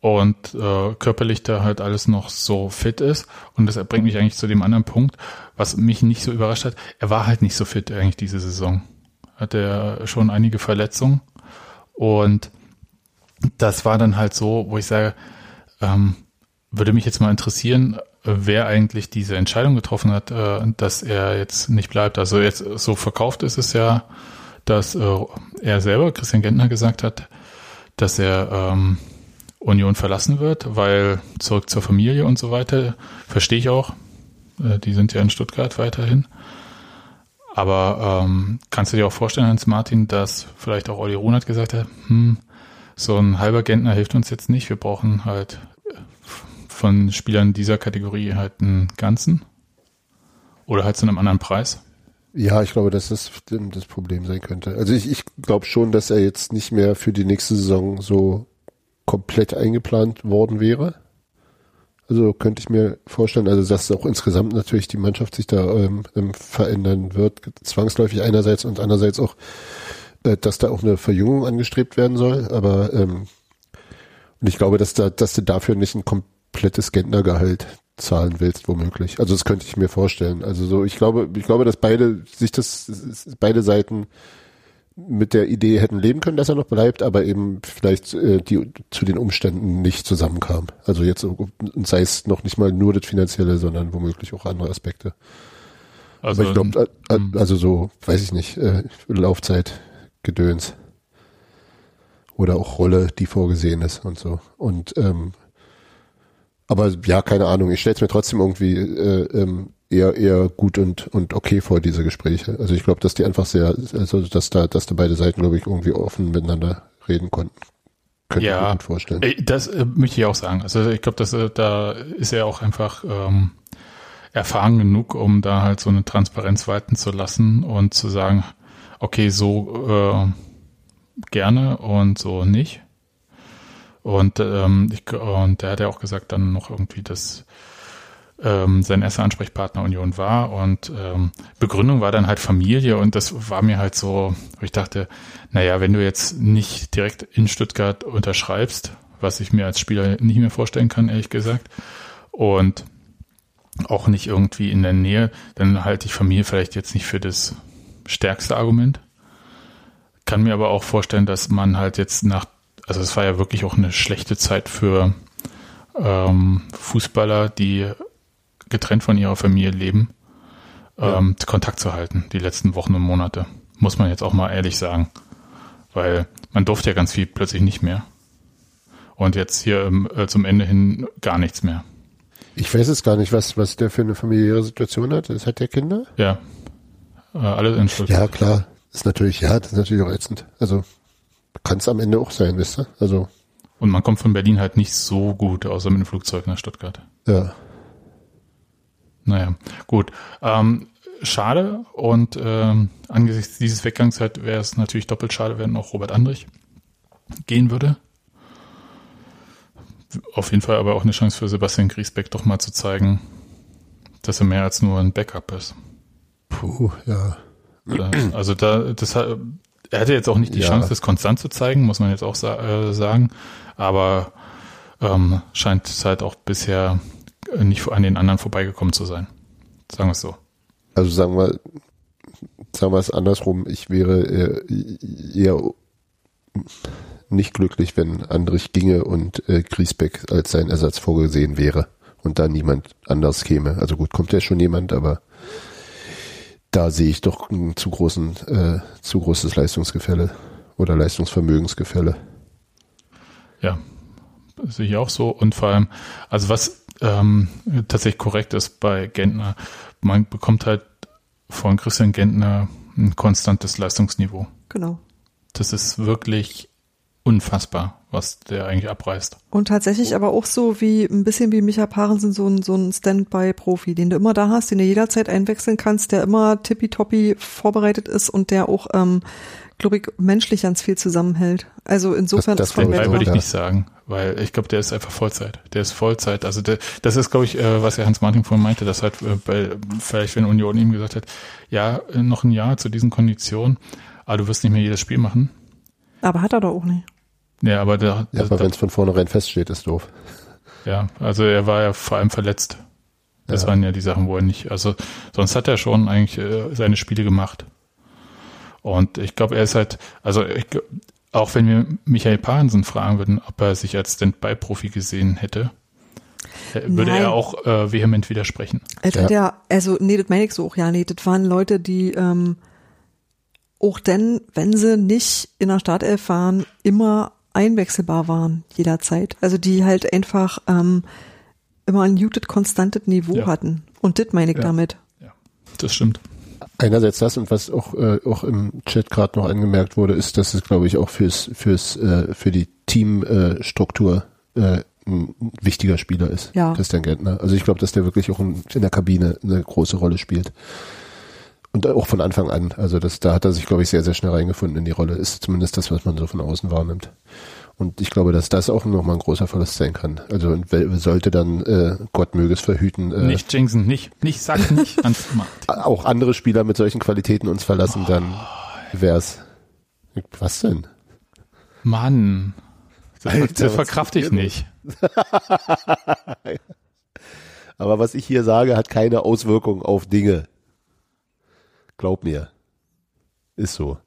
und äh, körperlich da halt alles noch so fit ist. Und das bringt mich eigentlich zu dem anderen Punkt, was mich nicht so überrascht hat. Er war halt nicht so fit eigentlich diese Saison. Hat er schon einige Verletzungen und das war dann halt so, wo ich sage, ähm, würde mich jetzt mal interessieren, wer eigentlich diese Entscheidung getroffen hat, äh, dass er jetzt nicht bleibt. Also jetzt so verkauft ist es ja, dass äh, er selber, Christian Gentner, gesagt hat, dass er ähm, Union verlassen wird, weil zurück zur Familie und so weiter, verstehe ich auch. Äh, die sind ja in Stuttgart weiterhin. Aber ähm, kannst du dir auch vorstellen, Hans-Martin, dass vielleicht auch Olli Runert gesagt hat, hm, so ein halber Gentner hilft uns jetzt nicht, wir brauchen halt von Spielern dieser Kategorie halt einen ganzen oder halt zu einem anderen Preis. Ja, ich glaube, dass das das Problem sein könnte. Also ich, ich glaube schon, dass er jetzt nicht mehr für die nächste Saison so komplett eingeplant worden wäre. Also könnte ich mir vorstellen, also dass auch insgesamt natürlich die Mannschaft sich da ähm, ähm, verändern wird, zwangsläufig einerseits und andererseits auch, äh, dass da auch eine Verjüngung angestrebt werden soll. Aber ähm, und ich glaube, dass da, dass du dafür nicht ein komplettes Gentnergehalt zahlen willst, womöglich. Also das könnte ich mir vorstellen. Also so, ich glaube, ich glaube, dass beide sich das, beide Seiten mit der Idee hätten leben können, dass er noch bleibt, aber eben vielleicht äh, die zu den Umständen nicht zusammenkamen. Also jetzt sei es noch nicht mal nur das Finanzielle, sondern womöglich auch andere Aspekte. Also aber ich glaube, äh, ähm, also so, weiß ich nicht, äh, Laufzeit, Gedöns oder auch Rolle, die vorgesehen ist und so. Und ähm, aber ja, keine Ahnung. Ich stelle es mir trotzdem irgendwie äh, ähm, eher eher gut und und okay vor diese Gespräche. Also ich glaube, dass die einfach sehr, also dass da dass da beide Seiten glaube ich irgendwie offen miteinander reden konnten. Könnte ich Ja. mir gut vorstellen. Das äh, möchte ich auch sagen. Also ich glaube, dass äh, da ist er auch einfach ähm, erfahren genug, um da halt so eine Transparenz walten zu lassen und zu sagen, okay, so äh, gerne und so nicht. Und ähm, ich, und der hat ja auch gesagt dann noch irgendwie, dass ähm, sein erster Ansprechpartner Union war und ähm, Begründung war dann halt Familie und das war mir halt so, ich dachte, naja, wenn du jetzt nicht direkt in Stuttgart unterschreibst, was ich mir als Spieler nicht mehr vorstellen kann, ehrlich gesagt, und auch nicht irgendwie in der Nähe, dann halte ich Familie vielleicht jetzt nicht für das stärkste Argument. Kann mir aber auch vorstellen, dass man halt jetzt nach, also es war ja wirklich auch eine schlechte Zeit für ähm, Fußballer, die getrennt von ihrer Familie leben, ähm, Kontakt zu halten, die letzten Wochen und Monate. Muss man jetzt auch mal ehrlich sagen. Weil man durfte ja ganz viel plötzlich nicht mehr. Und jetzt hier ähm, äh, zum Ende hin gar nichts mehr. Ich weiß es gar nicht, was, was der für eine familiäre Situation hat. Das hat der Kinder? Ja. Äh, alles in Schuld. Ja, klar. Ist natürlich, ja, das ist natürlich auch ätzend. Also, kann es am Ende auch sein, wisst ihr? Also, Und man kommt von Berlin halt nicht so gut, außer mit dem Flugzeug nach Stuttgart. ja. Naja, gut. Ähm, schade und ähm, angesichts dieses Weggangs halt wäre es natürlich doppelt schade, wenn auch Robert Andrich gehen würde. Auf jeden Fall aber auch eine Chance für Sebastian Griesbeck doch mal zu zeigen, dass er mehr als nur ein Backup ist. Puh, ja. Also da, das hat, er hatte jetzt auch nicht die Ja. Chance, das konstant zu zeigen, muss man jetzt auch sa äh, sagen. Aber ähm, scheint es halt auch bisher nicht an den anderen vorbeigekommen zu sein. Sagen wir es so. Also sagen wir, sagen wir es andersrum, ich wäre äh, eher nicht glücklich, wenn Andrich ginge und äh, Griesbeck als sein Ersatz vorgesehen wäre und da niemand anders käme. Also gut, kommt ja schon jemand, aber da sehe ich doch ein zu großen, äh, zu großes Leistungsgefälle oder Leistungsvermögensgefälle. Ja, sehe ich auch so. Und vor allem, also was ähm, tatsächlich korrekt ist bei Gentner, man bekommt halt von Christian Gentner ein konstantes Leistungsniveau. Genau. Das ist wirklich unfassbar, was der eigentlich abreißt. Und tatsächlich aber auch so wie ein bisschen wie Micha Parensen, so ein, so ein Standby-Profi, den du immer da hast, den du jederzeit einwechseln kannst, der immer tippitoppi vorbereitet ist und der auch, ähm, glaube ich, menschlich ganz viel zusammenhält. Also insofern Das- das ist auch, würde ich nicht sagen, weil ich glaube, der ist einfach Vollzeit. Der ist Vollzeit. Also der, das ist, glaube ich, äh, was ja Hans Martin vorhin meinte, dass halt äh, bei, vielleicht wenn Union ihm gesagt hat, ja, noch ein Jahr zu diesen Konditionen, aber du wirst nicht mehr jedes Spiel machen. Aber hat er doch auch nicht. Ja, aber da, Ja, aber wenn es von vornherein feststeht, ist doof. ja, also er war ja vor allem verletzt. Das Ja. waren ja die Sachen, wo er nicht, also sonst hat er schon eigentlich äh, seine Spiele gemacht. Und ich glaube, er ist halt, also ich, auch wenn wir Michael Pahnsen fragen würden, ob er sich als Stand-by-Profi gesehen hätte, äh, würde Nein. er auch äh, vehement widersprechen. Ja. hat ja, also nee, das meine ich so auch, ja, nee, das waren Leute, die ähm, auch denn, wenn sie nicht in der Startelf waren, immer einwechselbar waren, jederzeit. Also die halt einfach ähm, immer ein muted, konstantes Niveau Ja. hatten. Und das meine ich Ja. damit. Das stimmt. Einerseits das und was auch, äh, auch im Chat gerade noch angemerkt wurde, ist, dass es, glaube ich, auch fürs, fürs, äh, für die Teamstruktur äh, Struktur, äh, ein wichtiger Spieler ist, Ja. Christian Gentner. Also ich glaube, dass der wirklich auch in, in der Kabine eine große Rolle spielt. Und auch von Anfang an. Also das, da hat er sich, glaube ich, sehr, sehr schnell reingefunden in die Rolle. Ist zumindest das, was man so von außen wahrnimmt. Und ich glaube, dass das auch nochmal ein großer Verlust sein kann. Also sollte dann, äh, Gott möge es verhüten, äh, Nicht jinxen, nicht, nicht, sag nicht, (laughs) auch andere Spieler mit solchen Qualitäten uns verlassen, dann wär's. Was denn? Mann. Das, Alter, das verkraft ich nicht. (laughs) Aber was ich hier sage, hat keine Auswirkung auf Dinge. Glaub mir. Ist so.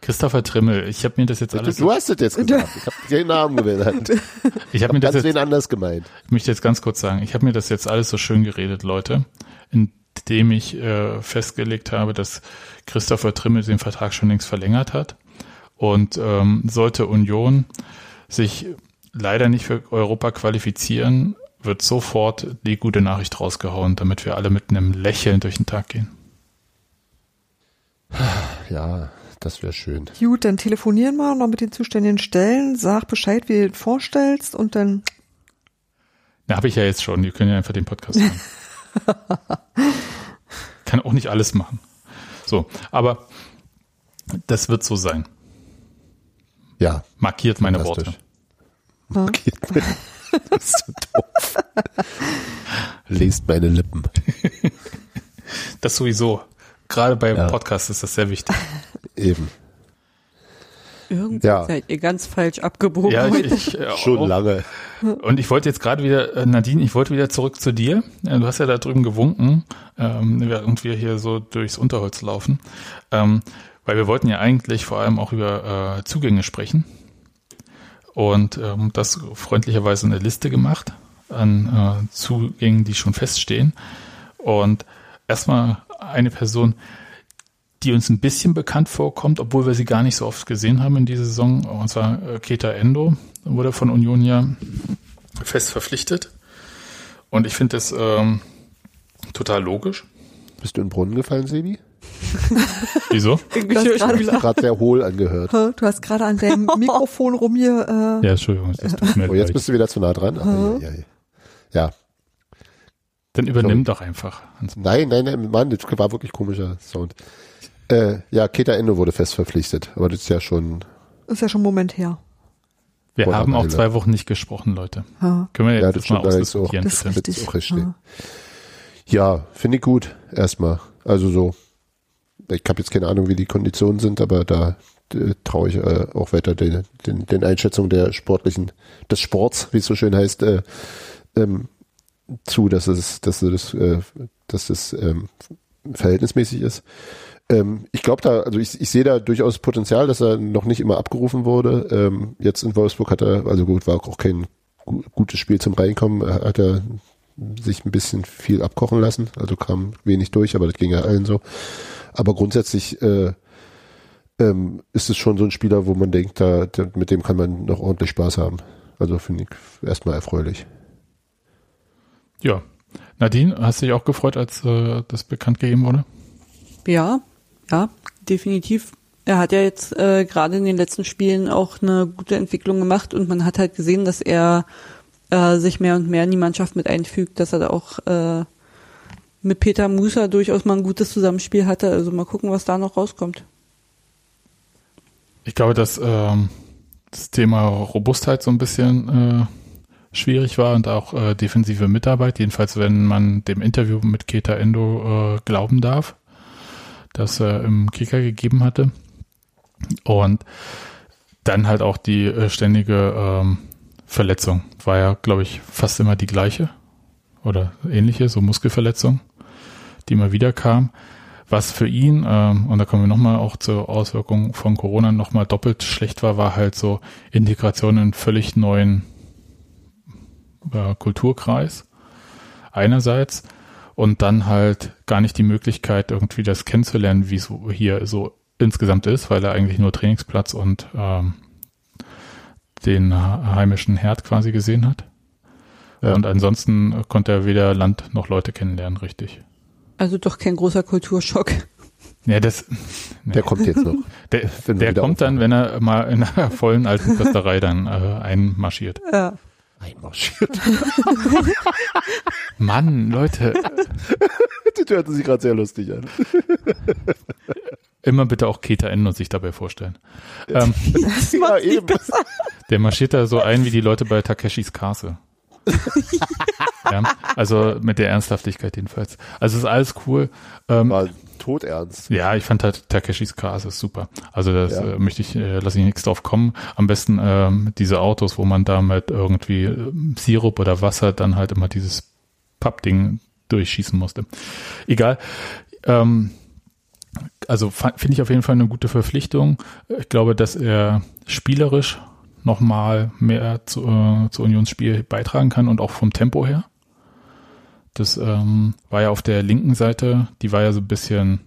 Christopher Trimmel, ich habe mir das jetzt Du, alles, du hast es jetzt (laughs) gesagt. Ich habe den Namen genannt. (laughs) ich habe mir das jetzt anders gemeint. Ich möchte jetzt ganz kurz sagen, ich habe mir das jetzt alles so schön geredet, Leute, indem ich äh, festgelegt habe, dass Christopher Trimmel den Vertrag schon längst verlängert hat. Und ähm, sollte Union sich leider nicht für Europa qualifizieren, wird sofort die gute Nachricht rausgehauen, damit wir alle mit einem Lächeln durch den Tag gehen. Ja, das wäre schön. Gut, dann telefonieren wir noch mit den zuständigen Stellen, sag Bescheid, wie du das vorstellst und dann Na, habe ich ja jetzt schon. Die können ja einfach den Podcast hören. (laughs) Kann auch nicht alles machen. So, aber das wird so sein. Ja, Markiert meine Worte. fantastisch. Okay. (laughs) Das ist so doof. Lest meine Lippen. Das sowieso. Gerade bei Ja. Podcasts ist das sehr wichtig. (laughs) Eben. Irgendwie Ja. seid ihr ganz falsch abgebogen Ja, ich, heute. ich, äh, Schon lange. Und ich wollte jetzt gerade wieder, äh, Nadine, ich wollte wieder zurück zu dir. Äh, Du hast ja da drüben gewunken, ähm, während wir hier so durchs Unterholz laufen. Ähm, weil wir wollten ja eigentlich vor allem auch über äh, Zugänge sprechen. Und ähm, das freundlicherweise eine Liste gemacht an äh, Zugängen, die schon feststehen. Und erstmal eine Person, die uns ein bisschen bekannt vorkommt, obwohl wir sie gar nicht so oft gesehen haben in dieser Saison, und zwar äh, Keta Endo, wurde von Union ja fest verpflichtet. Und ich finde das ähm, total logisch. Bist du in den Brunnen gefallen, Sebi? (laughs) Wieso? (laughs) Du hast gerade- Gerade sehr hohl angehört. Du hast gerade an deinem (laughs) Mikrofon rum hier, äh, Ja, Entschuldigung, das tut mir Oh, jetzt bist du wieder zu nah dran. Ah, ja, ja, ja. ja, Dann übernimm doch einfach. nein, nein, nein, Mann, das war wirklich komischer Sound. Äh, ja, Keta Endo wurde fest verpflichtet, aber das ist ja schon, ist ja schon ein Moment her. Wir Vor haben auch Weile. zwei Wochen nicht gesprochen, Leute. Ja. Können wir Ja, jetzt das das mal ausdiskutieren, Das ist bitte? das ist richtig. auch richtig. Ja. Ja, finde ich gut, erstmal. Also so, ich habe jetzt keine Ahnung, wie die Konditionen sind, aber da äh, traue ich äh, auch weiter den, den, den Einschätzungen der sportlichen, des Sports, wie es so schön heißt, äh, ähm, zu, dass es, dass es, äh, dass es ähm, verhältnismäßig ist. Ähm, ich glaube da, also ich, ich sehe da durchaus Potenzial, dass er noch nicht immer abgerufen wurde. Ähm, jetzt in Wolfsburg hat er, also gut, war auch kein gu gutes Spiel zum Reinkommen, Er hat er sich ein bisschen viel abkochen lassen, also kam wenig durch, aber das ging ja allen so. Aber grundsätzlich äh, ähm, ist es schon so ein Spieler, wo man denkt, da, da, mit dem kann man noch ordentlich Spaß haben. Also finde ich erstmal erfreulich. Ja. Nadine, hast du dich auch gefreut, als äh, das bekannt gegeben wurde? Ja, ja, definitiv. Er hat ja jetzt äh, gerade in den letzten Spielen auch eine gute Entwicklung gemacht und man hat halt gesehen, dass er äh, sich mehr und mehr in die Mannschaft mit einfügt, dass er da auch äh, mit Peter Musa durchaus mal ein gutes Zusammenspiel hatte. Also mal gucken, was da noch rauskommt. Ich glaube, dass ähm, das Thema Robustheit so ein bisschen äh, schwierig war und auch äh, defensive Mitarbeit, jedenfalls wenn man dem Interview mit Keta Endo äh, glauben darf, das er im Kicker gegeben hatte. Und dann halt auch die äh, ständige ähm, Verletzung. War ja, glaube ich, fast immer die gleiche oder ähnliche, so Muskelverletzung, die immer wieder kam. Was für ihn, ähm, und da kommen wir nochmal auch zur Auswirkung von Corona nochmal doppelt schlecht war, war halt so Integration in völlig neuen äh, Kulturkreis einerseits und dann halt gar nicht die Möglichkeit, irgendwie das kennenzulernen, wie es hier so insgesamt ist, weil er eigentlich nur Trainingsplatz und ähm, den heimischen Herd quasi gesehen hat. Ja. Und ansonsten konnte er weder Land noch Leute kennenlernen, richtig. Also doch kein großer Kulturschock. Ja, das, Der kommt jetzt noch. (laughs) der, der kommt dann, wenn er mal in einer vollen alten Försterei dann äh, einmarschiert. Ja. Einmarschiert. (laughs) Mann, Leute, Das hörte sich gerade sehr lustig an. immer bitte auch Keta Endo sich dabei vorstellen. Ähm, (laughs) Das Ja, der marschiert da so ein wie die Leute bei Takeshis Castle. (laughs) ja, also mit der Ernsthaftigkeit jedenfalls. Also ist alles cool. Ähm, War todernst. Ja, ich fand halt Takeshis Cars ist super. Also das Ja. äh, möchte ich, äh, lasse ich nichts drauf kommen. Am besten ähm, diese Autos, wo man da mit irgendwie ähm, Sirup oder Wasser dann halt immer dieses Pappding durchschießen musste. Egal. Ähm, also finde ich auf jeden Fall eine gute Verpflichtung. Ich glaube, dass er spielerisch nochmal mehr zu, äh, zu Unionsspiel beitragen kann und auch vom Tempo her. Das ähm, war ja auf der linken Seite, die war ja so ein bisschen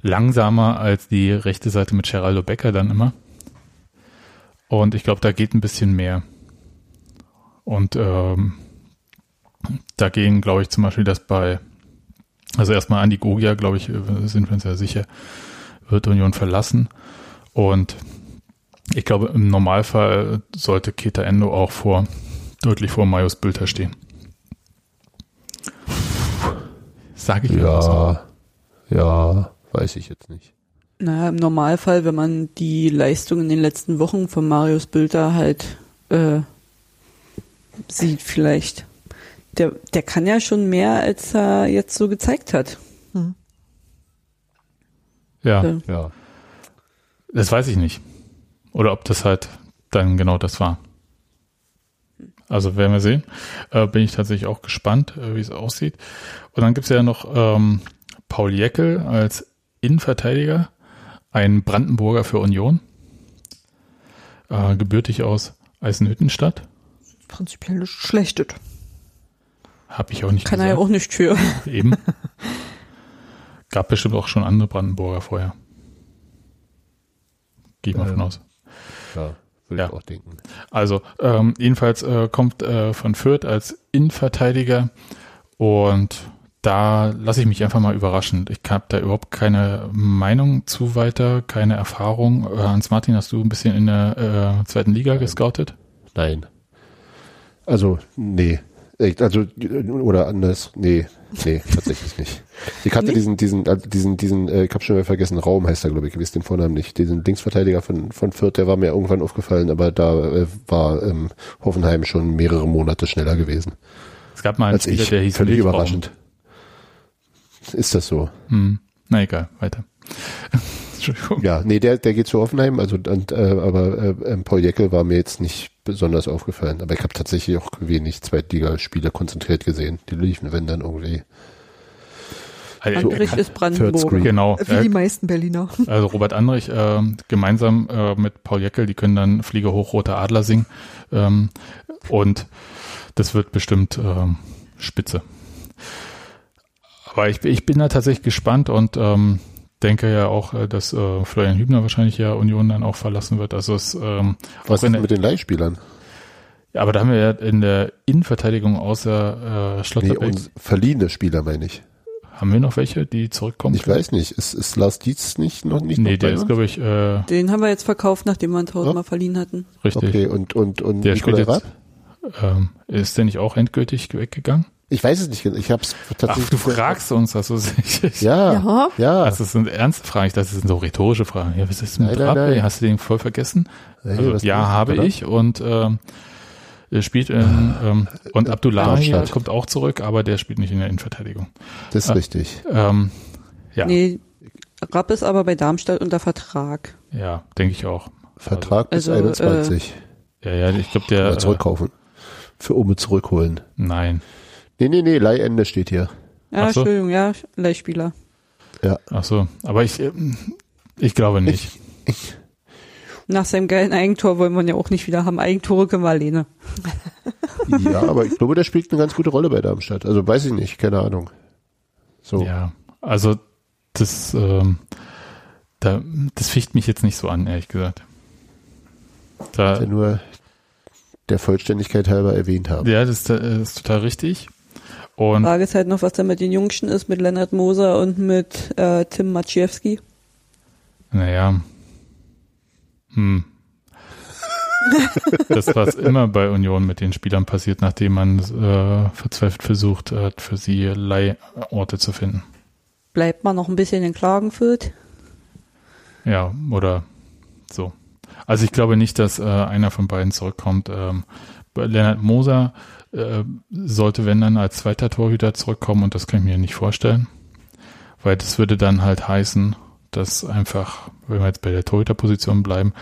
langsamer als die rechte Seite mit Geraldo Becker dann immer. Und ich glaube, da geht ein bisschen mehr. Und ähm, dagegen glaube ich zum Beispiel, dass bei, also erstmal Andi Gogia, glaube ich, äh, sind wir uns ja sicher, wird Union verlassen. Und ich glaube, im Normalfall sollte Keta Endo auch vor, deutlich vor Marius Bülter stehen. Sage ich einfach so. Ja, ja, weiß ich jetzt nicht. Naja, im Normalfall, wenn man die Leistung in den letzten Wochen von Marius Bülter halt äh, sieht, vielleicht. Der, der kann ja schon mehr, als er jetzt so gezeigt hat. Ja, Ja. Ja. das weiß ich nicht. Oder ob das halt dann genau das war. Also werden wir sehen. Äh, bin ich tatsächlich auch gespannt, äh, wie es aussieht. Und dann gibt's ja noch ähm, Paul Jeckel als Innenverteidiger, ein Brandenburger für Union, äh, gebürtig aus Eisenhüttenstadt. Prinzipiell nicht schlechtet. Habe ich auch nicht Kann er ja gesagt. auch nicht für. (laughs) Eben. Gab bestimmt auch schon andere Brandenburger vorher. Gehe ich mal Ähm, von aus. Ja, würde Ja. ich auch denken. Also ähm, jedenfalls äh, kommt äh, von Fürth als Innenverteidiger und da lasse ich mich einfach mal überraschen. Ich habe da überhaupt keine Meinung zu weiter, keine Erfahrung. Äh, Hans-Martin, hast du ein bisschen in der äh, zweiten Liga gescoutet? Nein. Also, nee. Echt, Also, oder anders, nee, nee, tatsächlich nicht. Ich kannte Nee? diesen, diesen, also diesen, diesen, äh, ich habe schon mal vergessen, Raum heißt er, glaube ich, ich weiß den Vornamen nicht. Diesen Linksverteidiger von, von Fürth, der war mir irgendwann aufgefallen, aber da äh, war ähm, Hoffenheim schon mehrere Monate schneller gewesen Es gab mal einen als Spieler, ich. der hieß Völlig Milchraum. überraschend. Ist das so? Hm. Na egal, weiter. (laughs) Entschuldigung. Ja, nee, der, der geht zu Hoffenheim, also und, äh, aber äh, ähm, Paul Jeckel war mir jetzt nicht besonders aufgefallen. Aber ich habe tatsächlich auch wenig Zweitligaspiele konzentriert gesehen. Die liefen, wenn dann irgendwie. Also, Andrich ist Brandenburger. Screen. genau. Wie die meisten Berliner. (laughs) Also Robert Andrich äh, gemeinsam äh, mit Paul Jeckel, die können dann Fliege hoch roter Adler singen ähm, und das wird bestimmt ähm, spitze. Aber ich, ich bin da tatsächlich gespannt und ähm, denke ja auch, äh, dass äh, Florian Hübner wahrscheinlich ja Union dann auch verlassen wird. Also es, ähm, Was ist mit den Leihspielern? ja, aber da haben wir ja in der Innenverteidigung außer äh, Nee, Schlotterbeck, und verliehene Spieler meine ich. haben wir noch welche, die zurückkommen? Ich weiß nicht. Ist, ist Lars Dietz nicht noch nicht Nee, noch der bei ist, glaube ich, äh, Den haben wir jetzt verkauft, nachdem wir ihn tausendmal Ja. verliehen hatten. richtig. Okay, und, und, und Der spielt jetzt, ähm, ist der nicht auch endgültig weggegangen? Ich weiß es nicht. genau. Ich habe es Ach, tatsächlich. du fragst uns, also ich, Ja, Ja. ja. Also das sind ernste Fragen, ich dachte, das sind so rhetorische Fragen. Ja, was ist mit Nein, nein, nein. Hast du den voll vergessen? Hey, Also, ja, habe oder? ich und ähm, er spielt in, ähm, und Abdullahi Darmstadt. kommt auch zurück, aber der spielt nicht in der Innenverteidigung. Das ist Ah. richtig. Ähm, ja, Nee, Rapp ist aber bei Darmstadt unter Vertrag. ja, denke ich auch. Vertrag bis Also, 21. Ja, ja, ich glaube der. Oder Äh, zurückkaufen. Für Umme zurückholen. nein. Nee, nee, nee, Leihende steht hier. Ja, so. Entschuldigung, ja, Leihspieler. Ach so, aber ich, ähm, ich glaube nicht. Ich, Nach seinem geilen Eigentor wollen wir ihn ja auch nicht wieder haben. Eigentore können wir alleine. (laughs) ja, aber ich glaube, der spielt eine ganz gute Rolle bei Darmstadt. Also weiß ich nicht, keine Ahnung. So. Ja, also das, ähm, da, das ficht mich jetzt nicht so an, ehrlich gesagt. Da, Ja, nur der Vollständigkeit halber erwähnt haben. Ja, das, ist- das ist total richtig. Und Frage ist halt noch, was da mit den Jungschen ist, mit Lennart Moser und mit äh, Tim Maciejewski. naja. Hm. (laughs) das, was immer bei Union mit den Spielern passiert, nachdem man äh, verzweifelt versucht hat, für sie Leiorte zu finden. Bleibt man noch ein bisschen in Klagenfurt? Ja, oder so. Also ich glaube nicht, dass äh, einer von beiden zurückkommt. Ähm, Lennart Moser äh, sollte, wenn dann, als zweiter Torhüter zurückkommen und das kann ich mir nicht vorstellen. Weil das würde dann halt heißen, dass einfach, wenn wir jetzt bei der Torhüterposition bleiben,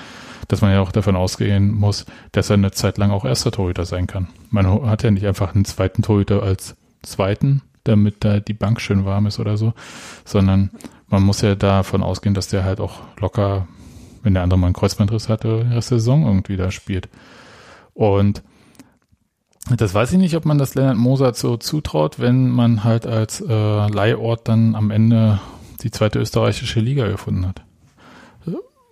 dass man ja auch davon ausgehen muss, dass er eine Zeit lang auch erster Torhüter sein kann. Man hat ja nicht einfach einen zweiten Torhüter als zweiten, damit da die Bank schön warm ist oder so, sondern man muss ja davon ausgehen, dass der halt auch locker, wenn der andere mal einen Kreuzbandriss hatte, Rest der Saison irgendwie da spielt. Und das weiß ich nicht, ob man das Lennart Moser so zutraut, wenn man halt als äh, Leihort dann am Ende die zweite österreichische Liga gefunden hat.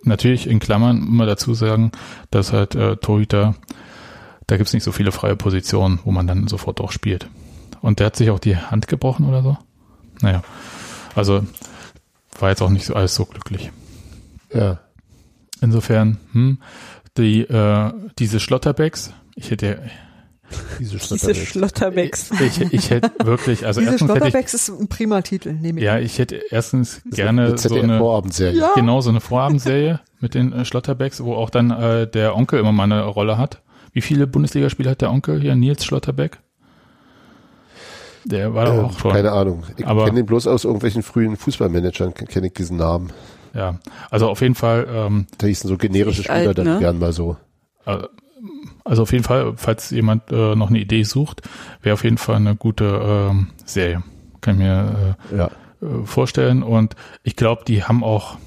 Natürlich in Klammern immer dazu sagen, dass halt äh, Torhüter, da gibt's nicht so viele freie Positionen, wo man dann sofort auch spielt. Und der hat sich auch die Hand gebrochen oder so. Naja, also war jetzt auch nicht so alles so glücklich. Ja. Insofern, hm, die, äh, diese Schlotterbecks, ich hätte, Diese Diese Schlotterbecks. Schlotterbecks. ich, ich hätte wirklich, also Diese erstens hätte ich, Schlotterbecks ist ein prima Titel, nehme ich. ja, ich hätte erstens Eine gerne so eine, ZDF-Vorabendserie. Ja. genau so eine Vorabendserie (laughs) mit den äh, Schlotterbecks, wo auch dann äh, der Onkel immer mal eine Rolle hat. Wie viele Bundesligaspiele hat der Onkel hier? Nils Schlotterbeck? Der war doch Äh, auch schon. keine Ahnung. Ich kenne ihn bloß aus irgendwelchen frühen Fußballmanagern, kenne ich diesen Namen. Ja, also auf jeden Fall, ähm, Da hießen so generische Spieler alt, dann ne? gern mal so. äh, also auf jeden Fall, falls jemand äh, noch eine Idee sucht, wäre auf jeden Fall eine gute ähm, Serie. Kann ich mir Ja. äh, äh, vorstellen. Und ich glaube, die haben auch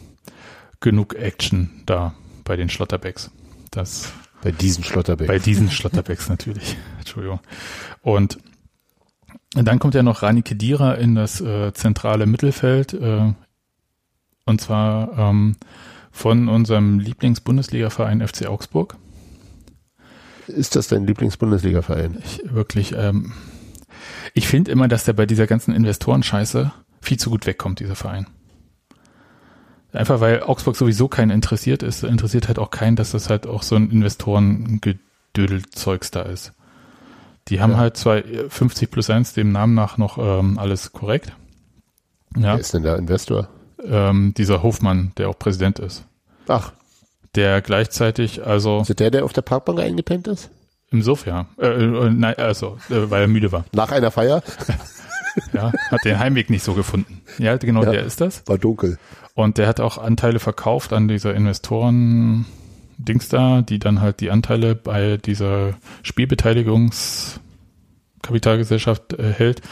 genug Action da bei den Schlotterbacks. Das Bei diesen Schlotterbeck. bei diesen Schlotterbacks (laughs) natürlich. Entschuldigung. Und dann kommt ja noch Rani Kedira in das äh, zentrale Mittelfeld. Äh, und zwar ähm, von unserem Lieblings-Bundesliga-Verein FC Augsburg. Ist das dein Lieblingsbundesliga-Verein? Ich wirklich, ähm, ich finde immer, dass der bei dieser ganzen Investorenscheiße viel zu gut wegkommt, dieser Verein. Einfach weil Augsburg sowieso keinen interessiert ist, interessiert halt auch keinen, dass das halt auch so ein Investorengedödelzeugs da ist. Die haben Ja. halt zwei 50 plus 1 dem Namen nach noch ähm, alles korrekt. Ja, Wer ist denn der Investor? ähm, dieser Hofmann, der auch Präsident ist, Ach, der gleichzeitig, also ist das der, der auf der Parkbank eingepennt ist? im Sofa, äh, äh, nein, also, äh, weil er müde war. Nach einer Feier? (laughs) Ja, hat den Heimweg nicht so gefunden. Ja, genau, Ja. der ist das. War dunkel. Und der hat auch Anteile verkauft an dieser Investoren Dings da, die dann halt die Anteile bei dieser Spielbeteiligungskapitalgesellschaft äh, hält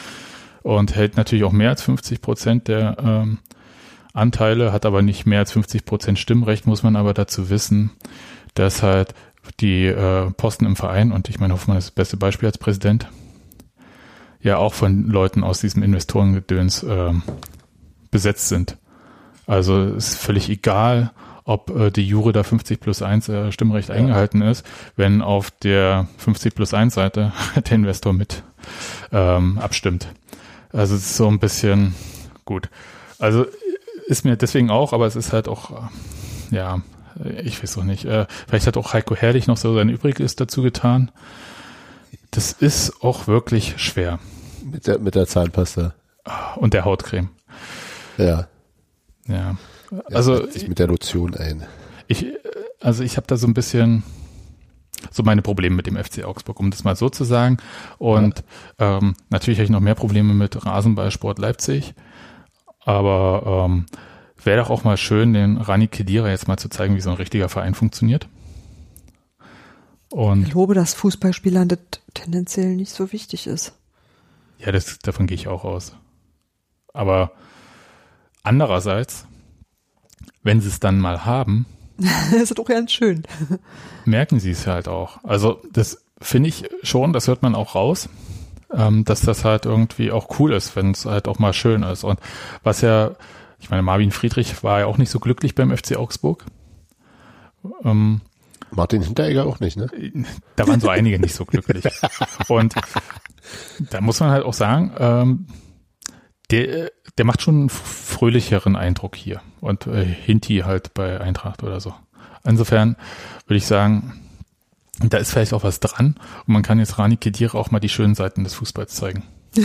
und hält natürlich auch mehr als 50 Prozent der ähm, Anteile, hat aber nicht mehr als 50 Prozent Stimmrecht, muss man aber dazu wissen, dass halt die äh, Posten im Verein, und ich meine, Hoffmann ist das beste Beispiel als Präsident, ja auch von Leuten aus diesem Investorengedöns ähm, besetzt sind. Also ist völlig egal, ob äh, die Jure da 50 plus 1 äh, Stimmrecht eingehalten ist, wenn auf der 50 plus 1 Seite (laughs) der Investor mit ähm, abstimmt. Also es ist so ein bisschen gut. Also ist mir deswegen auch, aber es ist halt auch, äh, ja, ich weiß auch nicht. Äh, vielleicht hat auch Heiko Herrlich noch so sein Übriges dazu getan. Das ist auch wirklich schwer. Mit der, mit der Zahnpasta. Und der Hautcreme. Ja. Ja. Also setzt sich mit der Lotion ein. ich, äh, also ich habe da so ein bisschen so meine Probleme mit dem FC Augsburg, um das mal so zu sagen. Und ähm, natürlich habe ich noch mehr Probleme mit Rasenballsport Leipzig. Aber ähm, wäre doch auch mal schön, den Rani Kedira jetzt mal zu zeigen, wie so ein richtiger Verein funktioniert. Und Ich glaube, dass Fußballspielern das tendenziell nicht so wichtig ist. Ja, das, davon gehe ich auch aus. Aber andererseits, wenn sie es dann mal haben, (laughs) das ist doch ganz schön. merken sie es halt auch. Also das finde ich schon, das hört man auch raus, ähm, dass das halt irgendwie auch cool ist, wenn es halt auch mal schön ist. Und was ja, ich meine, Marvin Friedrich war ja auch nicht so glücklich beim FC Augsburg. Ähm, Martin Hinteregger auch nicht, ne? da waren so einige nicht so glücklich. Und da muss man halt auch sagen, ähm, der, der macht schon einen fröhlicheren Eindruck hier. Und äh, Hinti halt bei Eintracht oder so. Insofern würde ich sagen, da ist vielleicht auch was dran. Und man kann jetzt Rani Kedira auch mal die schönen Seiten des Fußballs zeigen. (laughs)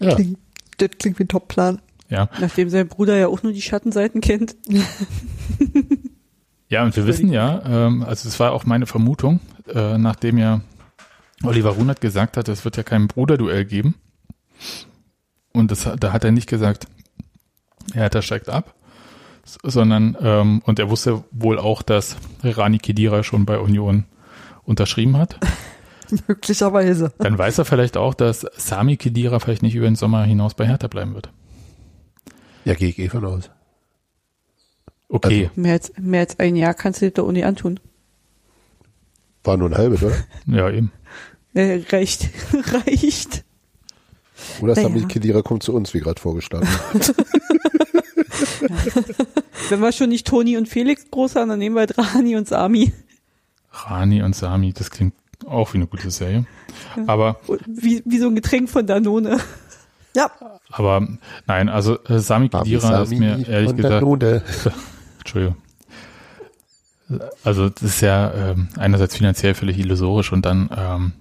Ja. Klingt, das klingt wie ein Top-Plan. Ja, Nachdem sein Bruder ja auch nur die Schattenseiten kennt. (laughs) ja und wir wissen ja, ähm, also es war auch meine Vermutung, äh, nachdem ja Oliver Runert gesagt hat, es wird ja kein Bruderduell geben. Und das, da hat er nicht gesagt, er hat er steigt ab, sondern ähm, und er wusste wohl auch, dass Rani Kedira schon bei Union unterschrieben hat. (laughs) Möglicherweise. Dann weiß er vielleicht auch, dass Sami Kedira vielleicht nicht über den Sommer hinaus bei Hertha bleiben wird. Ja, gehe ich eh von aus. Okay, Mehr als, mehr als ein Jahr kannst du dir der Uni antun. War nur ein halbes, oder? ja eben. Äh, reicht. (laughs) reicht. Oder Naja. Sami Kedira kommt zu uns, wie gerade vorgeschlagen. (laughs) Wenn wir schon nicht Toni und Felix groß haben, dann nehmen wir halt Rani und Sami. Rani und Sami, das klingt auch wie eine gute Serie. Aber Wie, wie so ein Getränk von Danone. Ja, Aber nein, also äh, Sami Kedira ist mir ehrlich von gesagt, Danone. (laughs) Entschuldigung. Also das ist ja ähm, einerseits finanziell völlig illusorisch und dann ähm,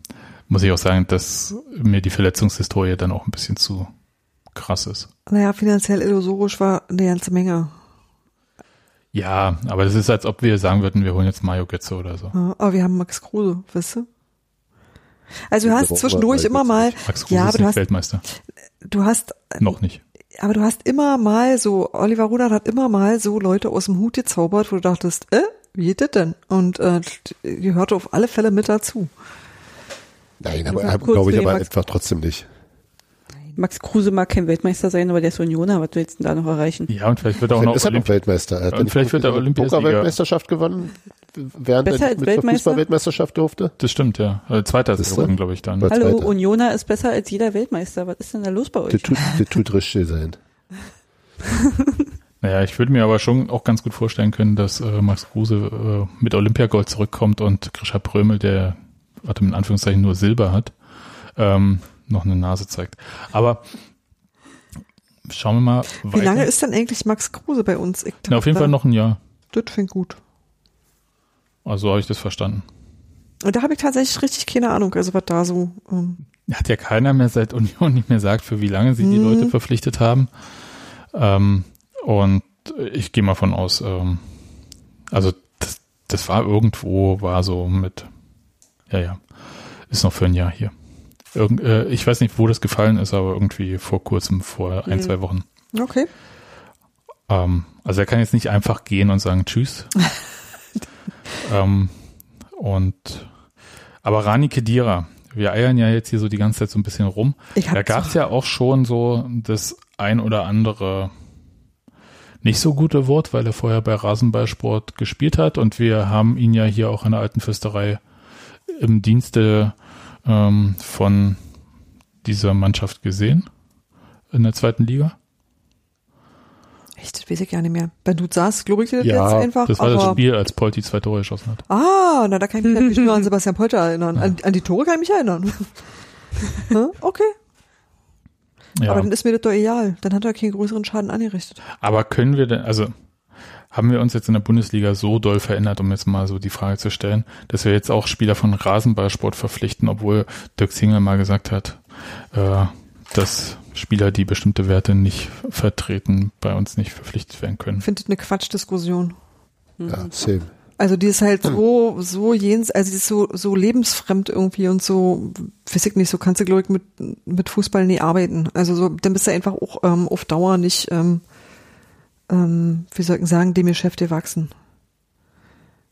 muss ich auch sagen, dass mir die Verletzungshistorie dann auch ein bisschen zu krass ist. naja, finanziell illusorisch war eine ganze Menge. Ja, aber das ist, als ob wir sagen würden, wir holen jetzt Mario Götze oder so. Ja, aber wir haben Max Kruse, weißt du? Also du hast zwischendurch immer mal, Max Kruse ja, ist aber du nicht hast, Weltmeister. du hast, Noch nicht. aber du hast immer mal so, Oliver Rudert hat immer mal so Leute aus dem Hut gezaubert, wo du dachtest, äh, wie geht das denn? Und äh, gehörte auf alle Fälle mit dazu. Nein, aber er glaube ich aber einfach trotzdem nicht. Max Kruse mag kein Weltmeister sein, aber der ist Unioner. Was willst du denn da noch erreichen? Ja, und vielleicht wird er auch noch ist er noch Olympi Weltmeister. Er hat Und vielleicht wird er Olympiasieger. Poker-Weltmeisterschaft gewonnen, während Besser er als mit der Weltmeister? Fußball-Weltmeisterschaft durfte. Das stimmt, ja. Äh, Zweiter ist er glaube ich, dann. Hallo. Unioner ist besser als jeder Weltmeister. Was ist denn da los bei euch? Das tut, das tut (laughs) richtig sein. (laughs) Naja, ich würde mir aber schon auch ganz gut vorstellen können, dass äh, Max Kruse äh, mit Olympiagold zurückkommt und Grisha Prömel, der, warte, in Anführungszeichen nur Silber hat, ähm, noch eine Nase zeigt. Aber schauen wir mal Wie weiter. lange ist denn eigentlich Max Kruse bei uns? Ich Na, auf jeden Fall noch ein Jahr. Das fängt gut. Also habe ich das verstanden. Und da habe ich tatsächlich richtig keine Ahnung, also was da so. Ähm, Hat ja keiner mehr seit Union (laughs) nicht mehr sagt, für wie lange sie die Mhm. Leute verpflichtet haben. Ähm, und ich gehe mal von aus, ähm, also das, das war irgendwo, war so mit, ja, ja, ist noch für ein Jahr hier. Irgend, äh, ich weiß nicht, wo das gefallen ist, aber irgendwie vor kurzem, vor ein, Mhm. zwei Wochen. okay. Ähm, also er kann jetzt nicht einfach gehen und sagen Tschüss. (laughs) ähm, und aber Rani Kedira, wir eiern ja jetzt hier so die ganze Zeit so ein bisschen rum. Da gab es ja auch schon so das ein oder andere nicht so gute Wort, weil er vorher bei Rasenballsport gespielt hat und wir haben ihn ja hier auch in der alten Fürsterei im Dienste ähm, von dieser Mannschaft gesehen in der zweiten Liga. Echt, das weiß ich gar nicht mehr. Wenn du sagst, glaube ich dir das Ja, jetzt einfach. Das war das Spiel, als Polti zwei Tore geschossen hat. Ah, na, da kann ich mich natürlich nur an (laughs) Sebastian Polter erinnern. An, an die Tore kann ich mich erinnern. Hä? (laughs) okay, Ja. aber dann ist mir das doch egal. Dann hat er keinen größeren Schaden angerichtet. Aber können wir denn, also haben wir uns jetzt in der Bundesliga so doll verändert, um jetzt mal so die Frage zu stellen, dass wir jetzt auch Spieler von Rasenballsport verpflichten, obwohl Dirk Singel mal gesagt hat, äh, dass Spieler, die bestimmte Werte nicht vertreten, bei uns nicht verpflichtet werden können. Ich finde das eine Quatschdiskussion. Ja, same. Also die ist halt so, so jens, also die ist so, so lebensfremd irgendwie und so, weiß ich nicht, so kannst du, glaube ich, mit, mit Fußball nie arbeiten. Also so, dann bist du einfach auch ähm, auf Dauer nicht, ähm, ähm, wie soll ich sagen, dem Geschäft gewachsen.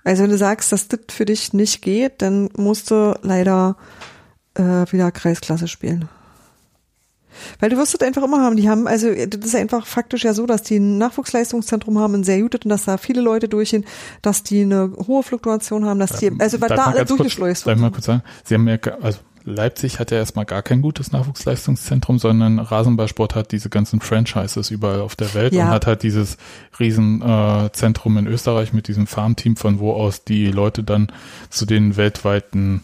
Also wenn du sagst, dass das für dich nicht geht, dann musst du leider äh, wieder Kreisklasse spielen. Weil du wirst das einfach immer haben. Die haben, also das ist einfach faktisch ja so, dass die ein Nachwuchsleistungszentrum haben, ein sehr gutes und dass da viele Leute durchgehen, dass die eine hohe Fluktuation haben, dass die, also Darf da alle durchgeschleust Darf ich mal wird. kurz sagen, Sie haben ja, also Leipzig hat ja erstmal gar kein gutes Nachwuchsleistungszentrum, sondern Rasenballsport hat diese ganzen Franchises überall auf der Welt Ja. und hat halt dieses Riesenzentrum äh, in Österreich mit diesem Farmteam, von wo aus die Leute dann zu den weltweiten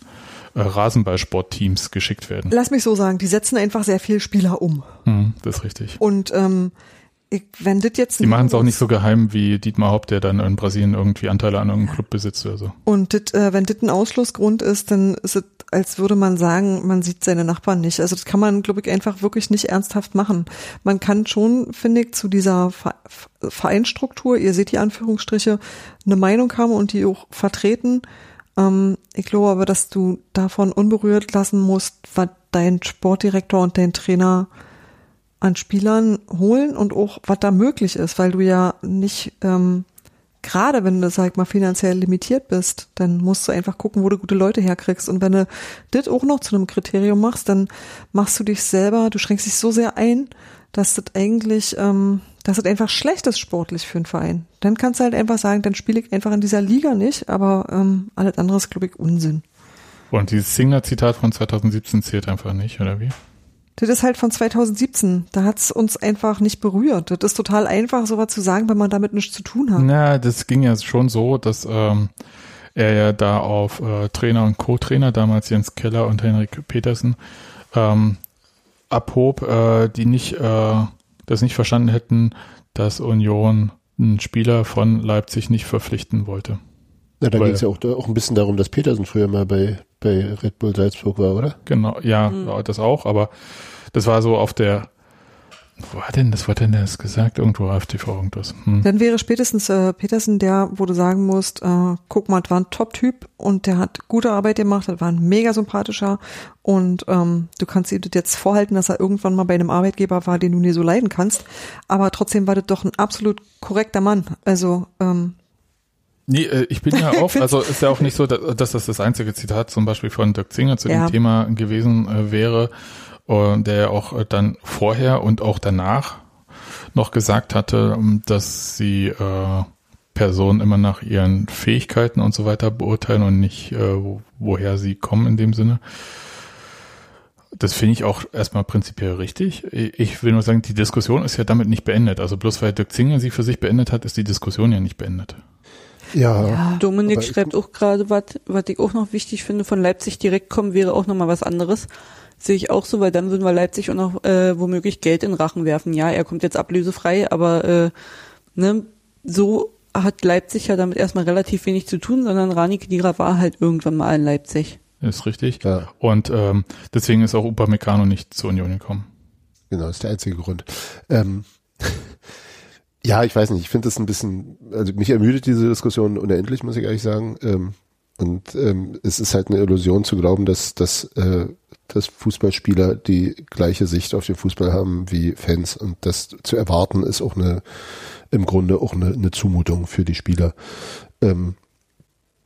äh, Rasenballsportteams geschickt werden. Lass mich so sagen, die setzen einfach sehr viel Spieler um. Hm, das ist richtig. Und ähm, ich, wenn das jetzt Die machen es auch nicht so geheim wie Dietmar Haupt, der dann in Brasilien irgendwie Anteile an irgendeinem Club besitzt oder so. Und dit, äh, wenn das ein Ausschlussgrund ist, dann ist es, als würde man sagen, man sieht seine Nachbarn nicht. Also das kann man, glaube ich, einfach wirklich nicht ernsthaft machen. Man kann schon, finde ich, zu dieser Ver Vereinsstruktur, ihr seht die Anführungsstriche, eine Meinung haben und die auch vertreten. Ähm, ich glaube aber, dass du davon unberührt lassen musst, was dein Sportdirektor und dein Trainer an Spielern holen und auch was da möglich ist, weil du ja nicht ähm, gerade wenn du, sag ich mal, finanziell limitiert bist, dann musst du einfach gucken, wo du gute Leute herkriegst. Und wenn du das auch noch zu einem Kriterium machst, dann machst du dich selber, du schränkst dich so sehr ein, dass das eigentlich, ähm, dass das einfach schlecht ist sportlich für einen Verein. Dann kannst du halt einfach sagen, dann spiele ich einfach in dieser Liga nicht, aber ähm, alles andere ist, glaube ich, Unsinn. Und dieses Singler-Zitat von 2017 zählt einfach nicht, oder wie? Das ist halt von 2017. Da hat's uns einfach nicht berührt. Das ist total einfach, sowas zu sagen, wenn man damit nichts zu tun hat. Na, das ging ja schon so, dass ähm, er ja da auf äh, Trainer und Co-Trainer, damals Jens Keller und Henrik Petersen, ähm, abhob, äh, die nicht äh, das nicht verstanden hätten, dass Union einen Spieler von Leipzig nicht verpflichten wollte. Na, da ging es ja auch, auch ein bisschen darum, dass Petersen früher mal bei, bei Red Bull Salzburg war, oder? Genau, ja, ja, das auch, aber das war so auf der Wo hat denn das, wo hat denn das gesagt? Irgendwo auf TV irgendwas. Hm. Dann wäre spätestens äh, Petersen der, wo du sagen musst, äh, guck mal, das war ein Top-Typ und der hat gute Arbeit gemacht, das war ein mega sympathischer und ähm, du kannst ihm das jetzt vorhalten, dass er irgendwann mal bei einem Arbeitgeber war, den du nie so leiden kannst, aber trotzdem war das doch ein absolut korrekter Mann. Also ähm, Nee, äh, ich bin ja (laughs) auch, also ist ja auch nicht so, dass das das einzige Zitat zum Beispiel von Dirk Zinger zu Ja. dem Thema gewesen äh, wäre, der ja auch äh, dann vorher und auch danach noch gesagt hatte, ähm, dass sie äh, Personen immer nach ihren Fähigkeiten und so weiter beurteilen und nicht, äh, wo, woher sie kommen in dem Sinne. Das finde ich auch erstmal prinzipiell richtig. Ich will nur sagen, die Diskussion ist ja damit nicht beendet. Also bloß weil Dirk Zinger sie für sich beendet hat, ist die Diskussion ja nicht beendet. Ja, ja, Dominik schreibt auch gerade, was was ich auch noch wichtig finde, von Leipzig direkt kommen wäre auch nochmal was anderes. Sehe ich auch so, weil dann würden wir Leipzig auch noch äh, womöglich Geld in Rachen werfen. Ja, er kommt jetzt ablösefrei, aber äh, ne, so hat Leipzig ja damit erstmal relativ wenig zu tun, sondern Rani Kedira war halt irgendwann mal in Leipzig. Ist richtig. Ja. Und ähm, deswegen ist auch Upamecano nicht zur Union gekommen. Genau, ist der einzige Grund. Ähm, (laughs) ja, ich weiß nicht, ich finde das ein bisschen, also mich ermüdet diese Diskussion unendlich, muss ich ehrlich sagen. Ähm, und ähm, es ist halt eine Illusion zu glauben, dass, dass, äh, dass Fußballspieler die gleiche Sicht auf den Fußball haben wie Fans. Und das zu erwarten ist auch eine, im Grunde auch eine, eine Zumutung für die Spieler. Ähm,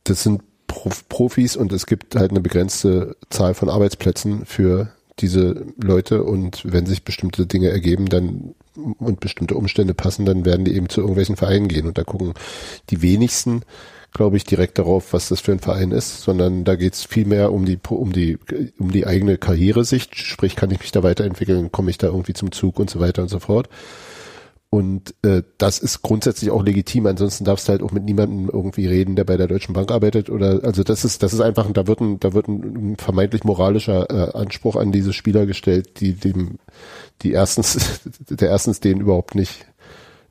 das sind Prof Profis und es gibt halt eine begrenzte Zahl von Arbeitsplätzen für diese Leute und wenn sich bestimmte Dinge ergeben, dann und bestimmte Umstände passen, dann werden die eben zu irgendwelchen Vereinen gehen und da gucken die wenigsten, glaube ich, direkt darauf, was das für ein Verein ist, sondern da geht es vielmehr um die um die um die eigene Karrieresicht, sprich, kann ich mich da weiterentwickeln, komme ich da irgendwie zum Zug und so weiter und so fort. Und äh, das ist grundsätzlich auch legitim. Ansonsten darfst du halt auch mit niemandem irgendwie reden, der bei der Deutschen Bank arbeitet oder also das ist das ist einfach da wird ein da wird ein vermeintlich moralischer äh, Anspruch an diese Spieler gestellt, die dem die erstens (laughs) der erstens denen überhaupt nicht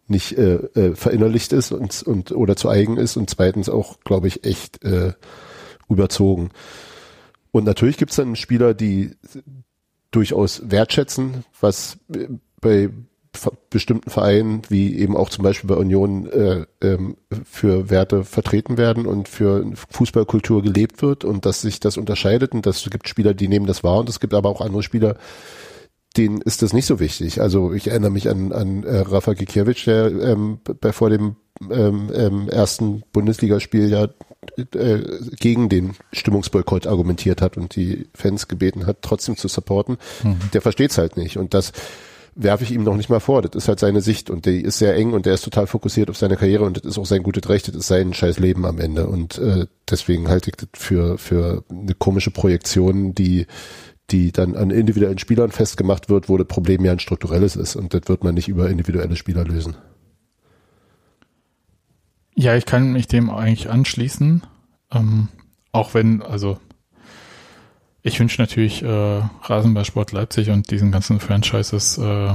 nicht äh, äh, verinnerlicht ist und und oder zu eigen ist und zweitens auch glaube ich echt äh, überzogen. Und natürlich gibt es dann Spieler, die durchaus wertschätzen, was äh, bei bestimmten Vereinen, wie eben auch zum Beispiel bei Union, äh, ähm, für Werte vertreten werden und für Fußballkultur gelebt wird und dass sich das unterscheidet und dass es gibt Spieler, die nehmen das wahr und es gibt aber auch andere Spieler, denen ist das nicht so wichtig. Also ich erinnere mich an, an äh, Rafa Gikiewicz, der ähm, bei vor dem ähm, ähm, ersten Bundesligaspiel ja äh, gegen den Stimmungsboykott argumentiert hat und die Fans gebeten hat, trotzdem zu supporten. Der versteht's halt nicht und das werfe ich ihm noch nicht mal vor. Das ist halt seine Sicht und die ist sehr eng und der ist total fokussiert auf seine Karriere und das ist auch sein gutes Recht, das ist sein scheiß Leben am Ende und äh, deswegen halte ich das für, für eine komische Projektion, die die dann an individuellen Spielern festgemacht wird, wo das Problem ja ein strukturelles ist und das wird man nicht über individuelle Spieler lösen. Ja, ich kann mich dem eigentlich anschließen. Ähm, auch wenn, also ich wünsche natürlich äh, Rasenballsport Leipzig und diesen ganzen Franchises äh,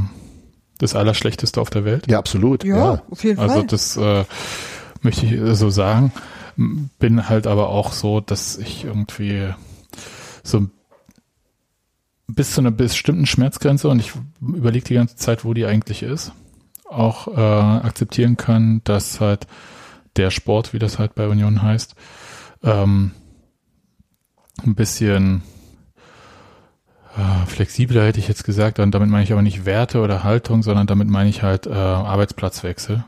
das Allerschlechteste auf der Welt. Ja, absolut. ja, Ja. auf jeden Also Fall. das äh, möchte ich so sagen. Bin halt aber auch so, dass ich irgendwie so bis zu einer bestimmten Schmerzgrenze und ich überlege die ganze Zeit, wo die eigentlich ist, auch äh, akzeptieren kann, dass halt der Sport, wie das halt bei Union heißt, ähm, ein bisschen äh, flexibler hätte ich jetzt gesagt, und damit meine ich aber nicht Werte oder Haltung, sondern damit meine ich halt äh, Arbeitsplatzwechsel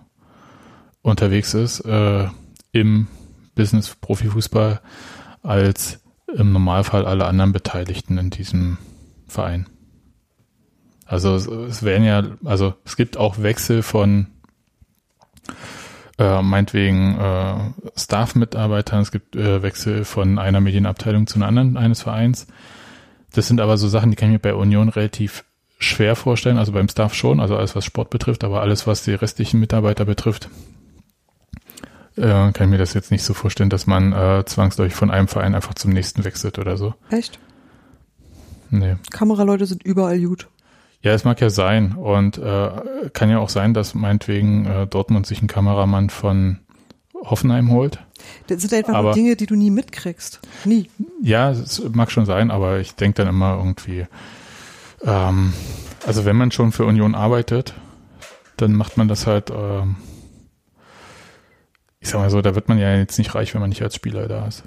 unterwegs ist äh, im Business Profifußball als im Normalfall alle anderen Beteiligten in diesem Verein. Also es, es werden ja, also es gibt auch Wechsel von äh, meinetwegen äh, Staff-Mitarbeitern, es gibt äh, Wechsel von einer Medienabteilung zu einer anderen eines Vereins. Das sind aber so Sachen, die kann ich mir bei Union relativ schwer vorstellen, also beim Staff schon, also alles was Sport betrifft, aber alles was die restlichen Mitarbeiter betrifft, äh, kann ich mir das jetzt nicht so vorstellen, dass man äh, zwangsläufig von einem Verein einfach zum nächsten wechselt oder so. Echt? Nee. Kameraleute sind überall gut. Ja, es mag ja sein und äh, kann ja auch sein, dass meinetwegen äh, Dortmund sich einen Kameramann von Hoffenheim holt. Das sind einfach Aber- nur Dinge, die du nie mitkriegst. Nie. Ja, es mag schon sein, aber ich denke dann immer irgendwie, ähm, Also wenn man schon für Union arbeitet, dann macht man das halt, ähm, ich sag mal so, da wird man ja jetzt nicht reich, wenn man nicht als Spieler da ist.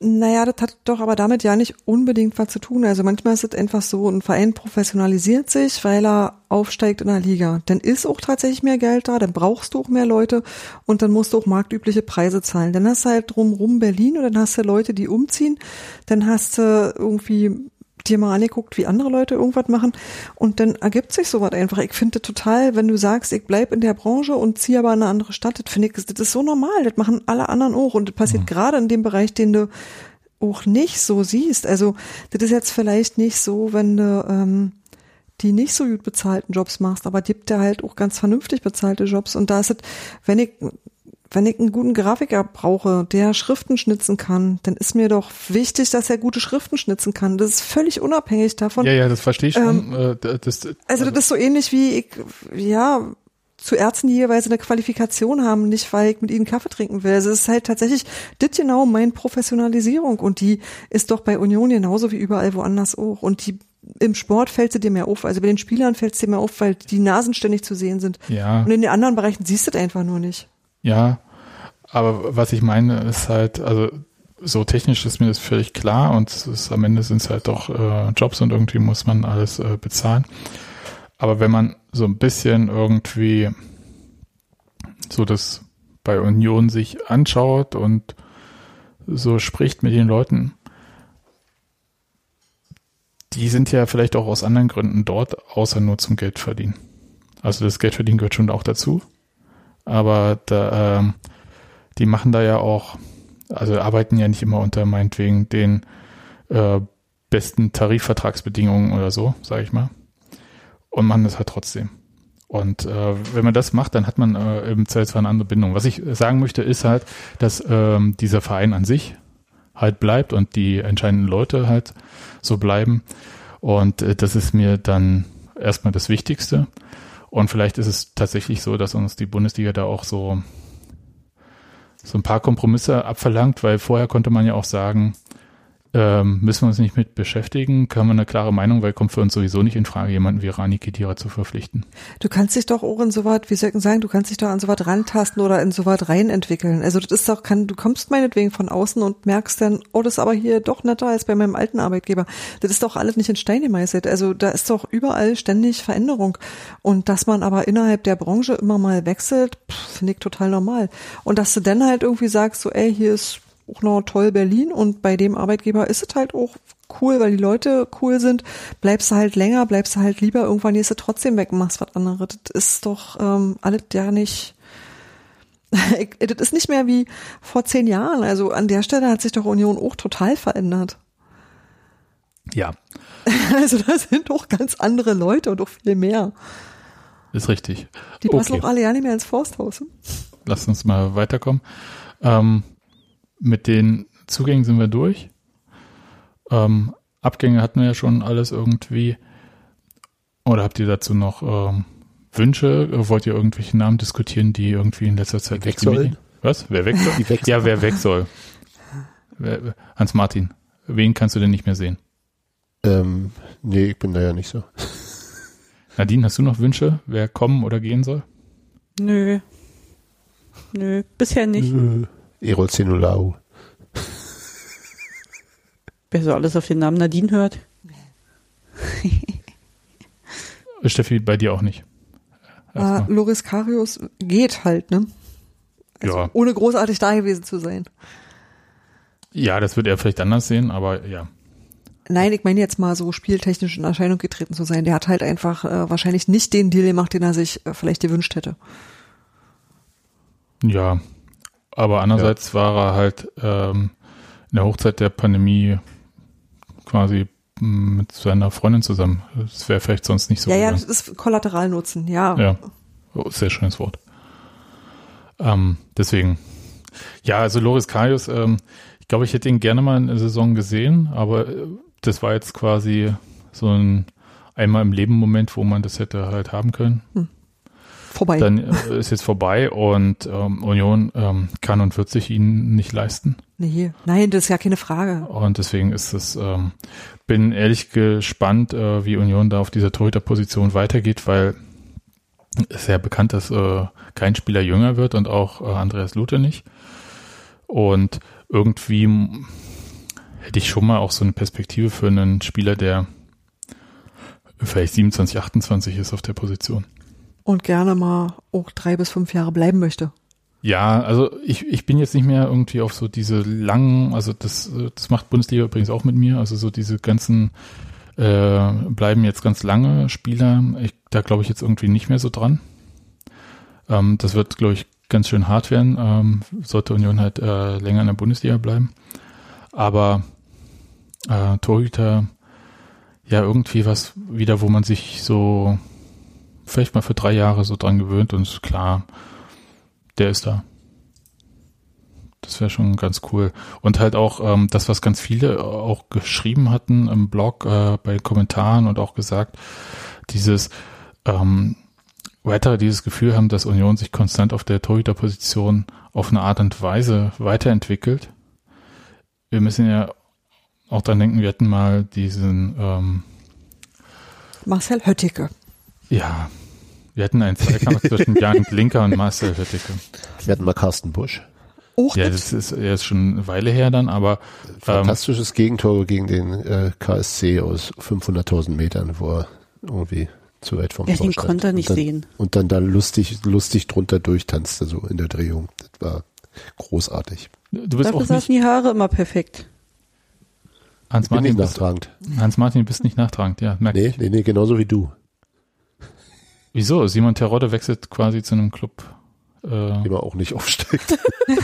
Naja, das hat doch aber damit ja nicht unbedingt was zu tun. Also manchmal ist es einfach so, ein Verein professionalisiert sich, weil er aufsteigt in der Liga. Dann ist auch tatsächlich mehr Geld da, dann brauchst du auch mehr Leute und dann musst du auch marktübliche Preise zahlen. Dann hast du halt drumrum Berlin und dann hast du Leute, die umziehen. Dann hast du irgendwie dir mal angeguckt, wie andere Leute irgendwas machen und dann ergibt sich sowas einfach. Ich finde total, wenn du sagst, ich bleib in der Branche und ziehe aber in eine andere Stadt, das finde ich, das ist so normal, das machen alle anderen auch und das passiert mhm. gerade in dem Bereich, den du auch nicht so siehst. Also das ist jetzt vielleicht nicht so, wenn du ähm, die nicht so gut bezahlten Jobs machst, aber gibt ja halt auch ganz vernünftig bezahlte Jobs und da ist es, wenn ich wenn ich einen guten Grafiker brauche, der Schriften schnitzen kann, dann ist mir doch wichtig, dass er gute Schriften schnitzen kann. Das ist völlig unabhängig davon. Ja, ja, das verstehe ich schon. Ähm, äh, das, also, also das ist so ähnlich wie ich, ja, zu Ärzten, die jeweils eine Qualifikation haben, nicht weil ich mit ihnen Kaffee trinken will. Also es ist halt tatsächlich das genau meine Professionalisierung und die ist doch bei Union genauso wie überall woanders auch. Und die im Sport fällt sie dir mehr auf, also bei den Spielern fällt es dir mehr auf, weil die Nasen ständig zu sehen sind. Ja. Und in den anderen Bereichen siehst du das einfach nur nicht. Ja, aber was ich meine ist halt, also so technisch ist mir das völlig klar und ist, am Ende sind es halt doch äh, Jobs und irgendwie muss man alles äh, bezahlen. Aber wenn man so ein bisschen irgendwie so das bei Union sich anschaut und so spricht mit den Leuten, die sind ja vielleicht auch aus anderen Gründen dort, außer nur zum Geld verdienen. Also das Geldverdienen gehört schon auch dazu. Aber da, ähm, die machen da ja auch, also arbeiten ja nicht immer unter meinetwegen den äh, besten Tarifvertragsbedingungen oder so, sage ich mal. Und machen das halt trotzdem. Und äh, wenn man das macht, dann hat man äh, im Zweifelsfall eine andere Bindung. Was ich sagen möchte, ist halt, dass ähm, dieser Verein an sich halt bleibt und die entscheidenden Leute halt so bleiben. Und äh, das ist mir dann erstmal das Wichtigste. Und vielleicht ist es tatsächlich so, dass uns die Bundesliga da auch so so ein paar Kompromisse abverlangt, weil vorher konnte man ja auch sagen, ähm, müssen wir uns nicht mit beschäftigen, können wir eine klare Meinung, weil kommt für uns sowieso nicht in Frage, jemanden wie Rani Kedira zu verpflichten. Du kannst dich doch auch in so was, wie soll ich sagen, du kannst dich doch an so was rantasten oder in so was reinentwickeln. Also das ist doch, kann, du kommst meinetwegen von außen und merkst dann, oh, das ist aber hier doch netter als bei meinem alten Arbeitgeber. Das ist doch alles nicht in Stein gemeißelt. Also da ist doch überall ständig Veränderung. Und dass man aber innerhalb der Branche immer mal wechselt, finde ich total normal. Und dass du dann halt irgendwie sagst, so, ey, hier ist auch noch toll Berlin und bei dem Arbeitgeber ist es halt auch cool, weil die Leute cool sind, bleibst du halt länger, bleibst du halt lieber, irgendwann gehst du trotzdem weg und machst was anderes. Das ist doch ähm, alles ja nicht, (laughs) das ist nicht mehr wie vor zehn Jahren. Also an der Stelle hat sich doch Union auch total verändert. Ja. (laughs) Also da sind doch ganz andere Leute und auch viel mehr. Ist richtig. Die passen okay. auch alle ja nicht mehr ins Forsthaus. Lass uns mal weiterkommen. Ähm, mit den Zugängen sind wir durch. Ähm, Abgänge hatten wir ja schon alles irgendwie. Oder habt ihr dazu noch ähm, Wünsche? Wollt ihr irgendwelche Namen diskutieren, die irgendwie in letzter Zeit weg sollen? Was? Wer weg soll? weg ja, wer weg soll. Hans Martin, wen kannst du denn nicht mehr sehen? Ähm, nee, ich bin da ja nicht so. Nadine, hast du noch Wünsche, wer kommen oder gehen soll? Nö. Nö, bisher nicht. Nö. Erol Zenulau. Wer so alles auf den Namen Nadine hört. (laughs) Steffi, bei dir auch nicht. Uh, Loris Karius geht halt, ne? Also ja. Ohne großartig da gewesen zu sein. Ja, das wird er vielleicht anders sehen, aber ja. Nein, ich meine jetzt mal so spieltechnisch in Erscheinung getreten zu sein. Der hat halt einfach äh, wahrscheinlich nicht den Deal gemacht, den er sich äh, vielleicht gewünscht hätte. Ja, aber andererseits ja. war er halt ähm, in der Hochzeit der Pandemie quasi mit seiner Freundin zusammen. Das wäre vielleicht sonst nicht so. Ja, gegangen. ja, das ist Kollateralnutzen, ja. Ja, oh, sehr schönes Wort. Ähm, deswegen, ja, also Loris Karius, ähm, ich glaube, ich hätte ihn gerne mal in der Saison gesehen, aber äh, das war jetzt quasi so ein einmal im Leben Moment, wo man das hätte halt haben können. Hm. Vorbei. dann äh, ist jetzt vorbei und ähm, Union ähm, kann und wird sich ihn nicht leisten. Nee, nein, das ist ja keine Frage. Und deswegen ist es, ähm, bin ehrlich gespannt, äh, wie Union da auf dieser Torhüterposition weitergeht, weil es ist ja bekannt, dass äh, kein Spieler jünger wird und auch äh, Andreas Lute nicht. Und irgendwie hätte ich schon mal auch so eine Perspektive für einen Spieler, der vielleicht 27, 28 ist auf der Position. Und gerne mal auch drei bis fünf Jahre bleiben möchte. Ja, also ich, ich bin jetzt nicht mehr irgendwie auf so diese langen, also das, das macht Bundesliga übrigens auch mit mir, also so diese ganzen äh, bleiben jetzt ganz lange Spieler, ich, da glaube ich jetzt irgendwie nicht mehr so dran. Ähm, das wird, glaube ich, ganz schön hart werden, ähm, sollte Union halt äh, länger in der Bundesliga bleiben. Aber äh, Torhüter, ja, irgendwie was wieder, wo man sich so vielleicht mal für drei Jahre so dran gewöhnt und klar, der ist da. Das wäre schon ganz cool. Und halt auch ähm, das, was ganz viele auch geschrieben hatten im Blog, äh, bei Kommentaren und auch gesagt, dieses ähm, weitere dieses Gefühl haben, dass Union sich konstant auf der Torhüterposition auf eine Art und Weise weiterentwickelt. Wir müssen ja auch dran denken, wir hatten mal diesen, ähm, Marcel Höttike. ja, wir hatten einen Zweikampf zwischen (laughs) Jan Blinker und Marcel Höttike. Wir hatten mal Carsten Busch. Auch Ja, das ist er ist schon eine Weile her dann, aber ähm, Fantastisches Gegentor gegen den äh, KSC aus 500.000 Metern, wo er irgendwie zu weit vom Ja, Tor den stand. konnte er nicht und dann, sehen. Und dann da lustig, lustig drunter durchtanzte, so in der Drehung. Das war großartig. du bist Dafür auch saßen nicht die Haare immer perfekt. Hans Martin, nicht bist, nachtragend. Hans Martin bist nicht nachtragend, ja, merk Nee, nee, nee, genauso wie du. Wieso? Simon Terodde wechselt quasi zu einem Club. Äh, Immer auch nicht aufsteigt. (laughs)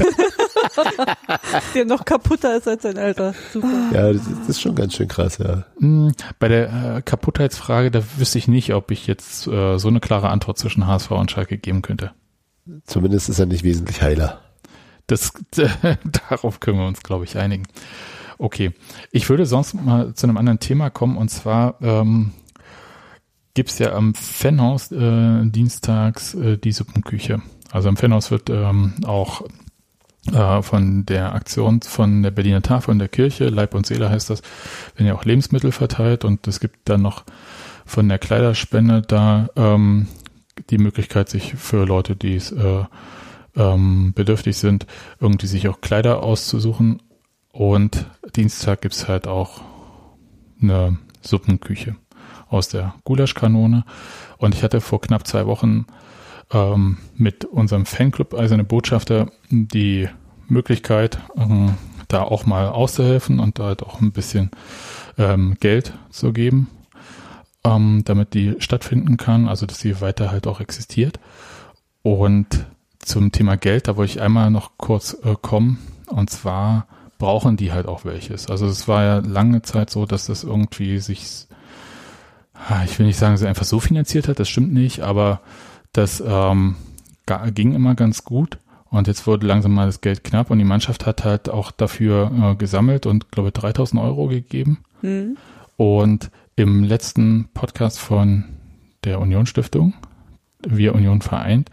Der noch kaputter ist als sein Alter. Super. ja, das ist, das ist schon ganz schön krass, ja. mh, bei der äh, Kaputtheitsfrage, da wüsste ich nicht, ob ich jetzt äh, so eine klare Antwort zwischen HSV und Schalke geben könnte. Zumindest ist er nicht wesentlich heiler. Das, (laughs) darauf können wir uns, glaube ich, einigen. Okay, ich würde sonst mal zu einem anderen Thema kommen und zwar ähm, gibt's ja am Fanhaus äh, dienstags äh, die Suppenküche. Also am Fanhaus wird ähm, auch äh, von der Aktion von der Berliner Tafel und der Kirche, Leib und Seele heißt das, werden ja auch Lebensmittel verteilt und es gibt dann noch von der Kleiderspende da ähm, die Möglichkeit, sich für Leute, die es äh, ähm, bedürftig sind, irgendwie sich auch Kleider auszusuchen. Und Dienstag gibt's halt auch eine Suppenküche aus der Gulaschkanone. Und ich hatte vor knapp zwei Wochen ähm, mit unserem Fanclub Eiserne Botschafter die Möglichkeit, ähm, da auch mal auszuhelfen und da halt auch ein bisschen ähm, Geld zu geben, ähm, damit die stattfinden kann, also dass sie weiter halt auch existiert. Und zum Thema Geld, da wollte ich einmal noch kurz äh, kommen. Und zwar brauchen die halt auch welches. Also es war ja lange Zeit so, dass das irgendwie sich, ich will nicht sagen, sie einfach so finanziert hat, das stimmt nicht, aber das ähm, ging immer ganz gut. Und jetzt wurde langsam mal das Geld knapp und die Mannschaft hat halt auch dafür äh, gesammelt und glaube 3000 Euro gegeben. Hm. Und im letzten Podcast von der Union Stiftung, Wir Union vereint,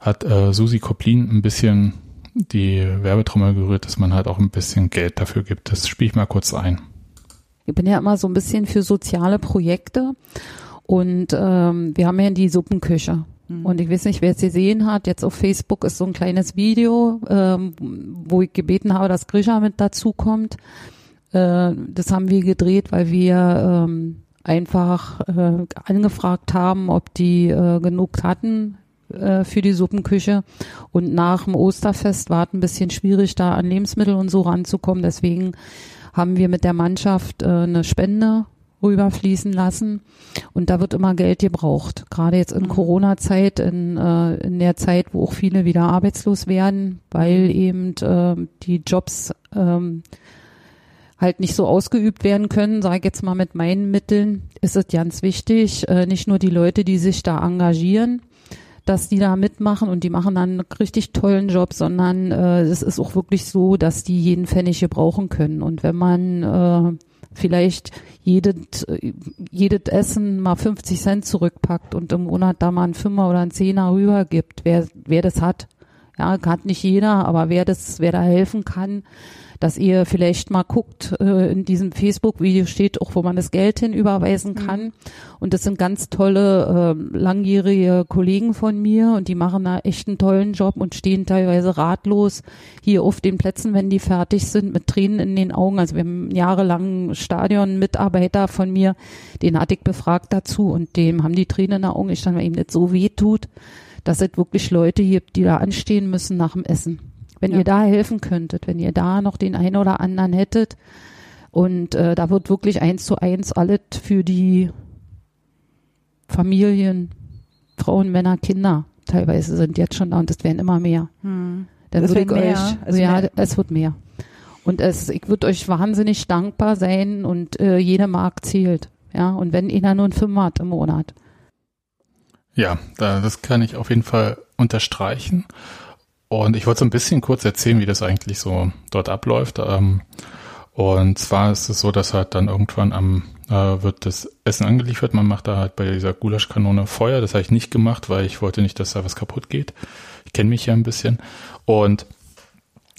hat äh, Susi Koplin ein bisschen die Werbetrommel gerührt, dass man halt auch ein bisschen Geld dafür gibt. Das spiele ich mal kurz ein. Ich bin ja immer so ein bisschen für soziale Projekte und ähm, wir haben ja die Suppenküche. Und ich weiß nicht, wer es gesehen hat, jetzt auf Facebook ist so ein kleines Video, ähm, wo ich gebeten habe, dass Grisha mit dazukommt. Äh, das haben wir gedreht, weil wir ähm, einfach äh, angefragt haben, ob die äh, genug hatten äh, für die Suppenküche. Und nach dem Osterfest war es ein bisschen schwierig, da an Lebensmittel und so ranzukommen. Deswegen haben wir mit der Mannschaft äh, eine Spende rüberfließen lassen und da wird immer Geld gebraucht. Gerade jetzt in Mhm. Corona-Zeit, in, äh, in der Zeit, wo auch viele wieder arbeitslos werden, weil eben äh, die Jobs ähm, halt nicht so ausgeübt werden können, sage ich jetzt mal mit meinen Mitteln, ist es ganz wichtig, äh, nicht nur die Leute, die sich da engagieren, dass die da mitmachen und die machen dann einen richtig tollen Job, sondern äh, es ist auch wirklich so, dass die jeden Pfennig gebrauchen können. Und wenn man äh, vielleicht jedes, jedes Essen mal 50 Cent zurückpackt und im Monat da mal einen Fünfer oder einen Zehner rübergibt, wer, wer das hat. Ja, hat nicht jeder, aber wer das, wer da helfen kann, dass ihr vielleicht mal guckt, äh, in diesem Facebook-Video steht auch, wo man das Geld hin überweisen kann. Mhm. Und das sind ganz tolle, äh, langjährige Kollegen von mir und die machen da echt einen tollen Job und stehen teilweise ratlos hier auf den Plätzen, wenn die fertig sind, mit Tränen in den Augen. Also wir haben jahrelang Stadion-Mitarbeiter von mir, den hatte ich befragt dazu und dem haben die Tränen in den Augen. Ich stand, weil ihm das so weh tut, dass es wirklich Leute gibt, die da anstehen müssen nach dem Essen. Wenn ja. ihr da helfen könntet, wenn ihr da noch den einen oder anderen hättet. Und äh, da wird wirklich eins zu eins alles für die Familien, Frauen, Männer, Kinder teilweise sind jetzt schon da und es werden immer mehr. Hm. Dann würde ich mehr. euch, es ja, mehr. es wird mehr. Und es, ich würde euch wahnsinnig dankbar sein und äh, jede Mark zählt. Ja, und wenn einer nur ein Fünfer hat im Monat. Ja, das kann ich auf jeden Fall unterstreichen. Und ich wollte so ein bisschen kurz erzählen, wie das eigentlich so dort abläuft. Ähm, und zwar ist es so, dass halt dann irgendwann am äh, wird das Essen angeliefert. Man macht da halt bei dieser Gulaschkanone Feuer. Das habe ich nicht gemacht, weil ich wollte nicht, dass da was kaputt geht. Ich kenne mich ja ein bisschen. Und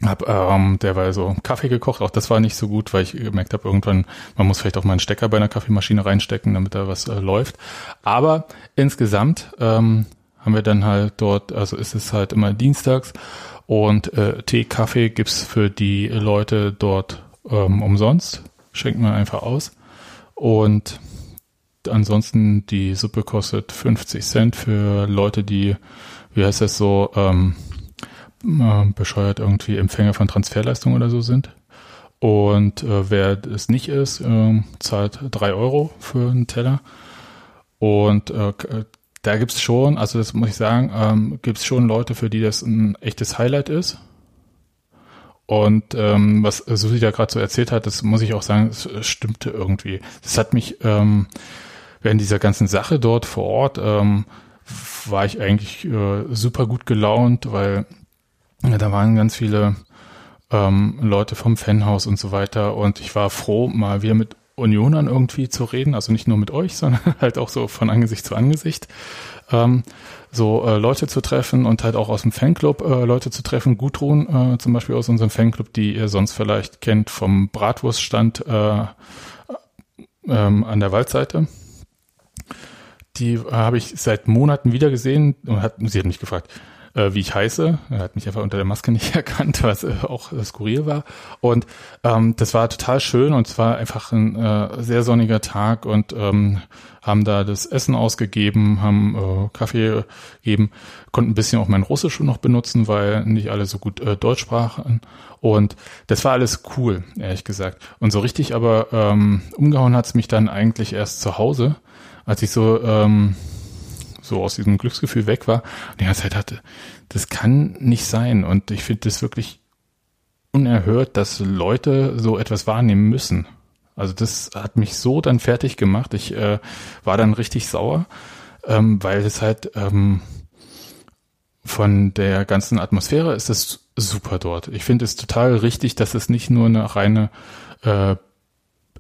hab ähm, derweil so Kaffee gekocht. Auch das war nicht so gut, weil ich gemerkt habe, irgendwann, man muss vielleicht auch mal einen Stecker bei einer Kaffeemaschine reinstecken, damit da was äh, läuft. Aber insgesamt ähm, haben wir dann halt dort, also ist es halt immer dienstags und äh, Tee, Kaffee gibt's für die Leute dort ähm, umsonst, schenkt man einfach aus und ansonsten die Suppe kostet 50 Cent für Leute, die, wie heißt das so, ähm, äh, bescheuert irgendwie Empfänger von Transferleistungen oder so sind. Und äh, wer es nicht ist, äh, zahlt drei Euro für einen Teller. Und äh, da gibt's schon, also das muss ich sagen, ähm, gibt's schon Leute, für die das ein echtes Highlight ist. Und ähm, was Susi da gerade so erzählt hat, das muss ich auch sagen, es stimmte irgendwie. Das hat mich ähm, während dieser ganzen Sache dort vor Ort ähm, war ich eigentlich äh, super gut gelaunt, weil ja, da waren ganz viele ähm, Leute vom Fanhaus und so weiter und ich war froh, mal wieder mit Unionern irgendwie zu reden, also nicht nur mit euch, (laughs) sondern halt auch so von Angesicht zu Angesicht. Ähm, so äh, Leute zu treffen und halt auch aus dem Fanclub äh, Leute zu treffen. Gudrun äh, zum Beispiel aus unserem Fanclub, die ihr sonst vielleicht kennt vom Bratwurststand äh, ähm, an der Waldseite. Die äh, habe ich seit Monaten wieder gesehen und hat, sie hat mich gefragt, äh, wie ich heiße. Er hat mich einfach unter der Maske nicht (laughs) erkannt, was äh, auch äh, skurril war. Und ähm, das war total schön und es war einfach ein äh, sehr sonniger Tag und ähm, haben da das Essen ausgegeben, haben äh, Kaffee gegeben, konnten ein bisschen auch mein Russisch noch benutzen, weil nicht alle so gut äh, Deutsch sprachen. Und das war alles cool, ehrlich gesagt. Und so richtig aber ähm, umgehauen hat's mich dann eigentlich erst zu Hause, als ich so ähm, so aus diesem Glücksgefühl weg war und die ganze Zeit hatte, das kann nicht sein. Und ich finde das wirklich unerhört, dass Leute so etwas wahrnehmen müssen. Also das hat mich so dann fertig gemacht. Ich äh, war dann richtig sauer, ähm, weil es halt ähm, von der ganzen Atmosphäre ist es super dort. Ich finde es total richtig, dass es nicht nur eine reine äh,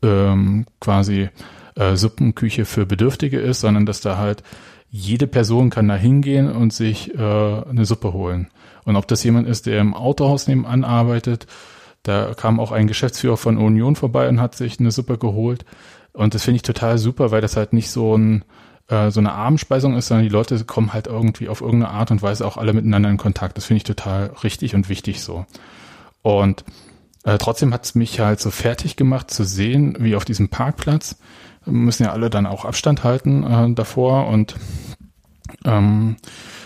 ähm, quasi äh, Suppenküche für Bedürftige ist, sondern dass da halt jede Person kann da hingehen und sich äh, eine Suppe holen. Und ob das jemand ist, der im Autohaus nebenan arbeitet, da kam auch ein Geschäftsführer von Union vorbei und hat sich eine Suppe geholt. Und das finde ich total super, weil das halt nicht so ein äh, so eine Abendspeisung ist, sondern die Leute kommen halt irgendwie auf irgendeine Art und Weise auch alle miteinander in Kontakt. Das finde ich total richtig und wichtig so. Und äh, trotzdem hat es mich halt so fertig gemacht zu sehen, wie auf diesem Parkplatz müssen ja alle dann auch Abstand halten äh, davor und ähm,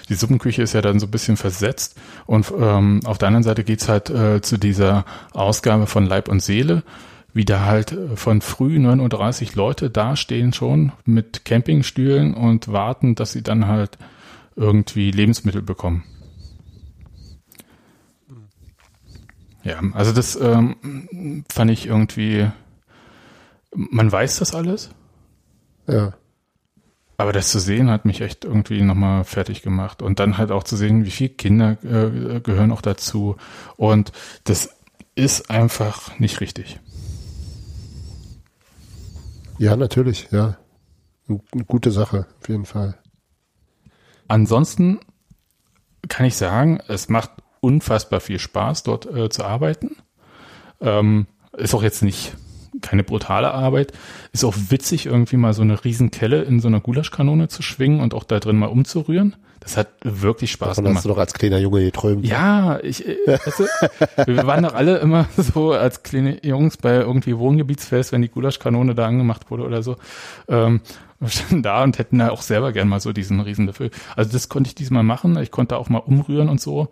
die Suppenküche ist ja dann so ein bisschen versetzt und ähm, auf der anderen Seite geht's halt äh, zu dieser Ausgabe von Leib und Seele, wie da halt äh, von früh 9.30 Uhr Leute dastehen schon mit Campingstühlen und warten, dass sie dann halt irgendwie Lebensmittel bekommen. Ja, also das ähm, fand ich irgendwie man weiß das alles. Ja. Aber das zu sehen hat mich echt irgendwie nochmal fertig gemacht. Und dann halt auch zu sehen, wie viele Kinder äh, gehören auch dazu. Und das ist einfach nicht richtig. Ja, natürlich, ja. Eine gute Sache, auf jeden Fall. Ansonsten kann ich sagen, es macht unfassbar viel Spaß, dort äh, zu arbeiten. Ähm, ist auch jetzt nicht keine brutale Arbeit. Ist auch witzig, irgendwie mal so eine Riesenkelle in so einer Gulaschkanone zu schwingen und auch da drin mal umzurühren. Das hat wirklich Spaß Davon gemacht. hast du doch als kleiner Junge geträumt. Ja, ich, äh, weißt du, wir waren doch alle immer (laughs) so als kleine Jungs bei irgendwie Wohngebietsfest, wenn die Gulaschkanone da angemacht wurde oder so. Ähm, wir standen da und hätten da auch selber gern mal so diesen Riesenlöffel. Also das konnte ich diesmal machen. Ich konnte auch mal umrühren und so.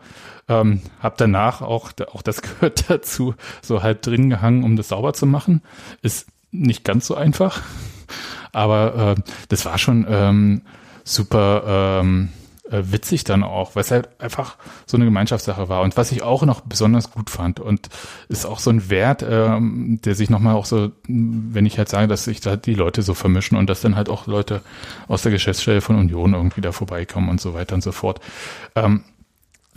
Ähm, hab danach auch, auch das (laughs) gehört dazu, so halb drin gehangen, um das sauber zu machen. Ist nicht ganz so einfach, (laughs) aber äh, das war schon ähm, super ähm, äh, witzig dann auch, weil es halt einfach so eine Gemeinschaftssache war. Und was ich auch noch besonders gut fand und ist auch so ein Wert, ähm, der sich nochmal auch so, wenn ich halt sage, dass sich da die Leute so vermischen und dass dann halt auch Leute aus der Geschäftsstelle von Union irgendwie da vorbeikommen und so weiter und so fort. Ähm,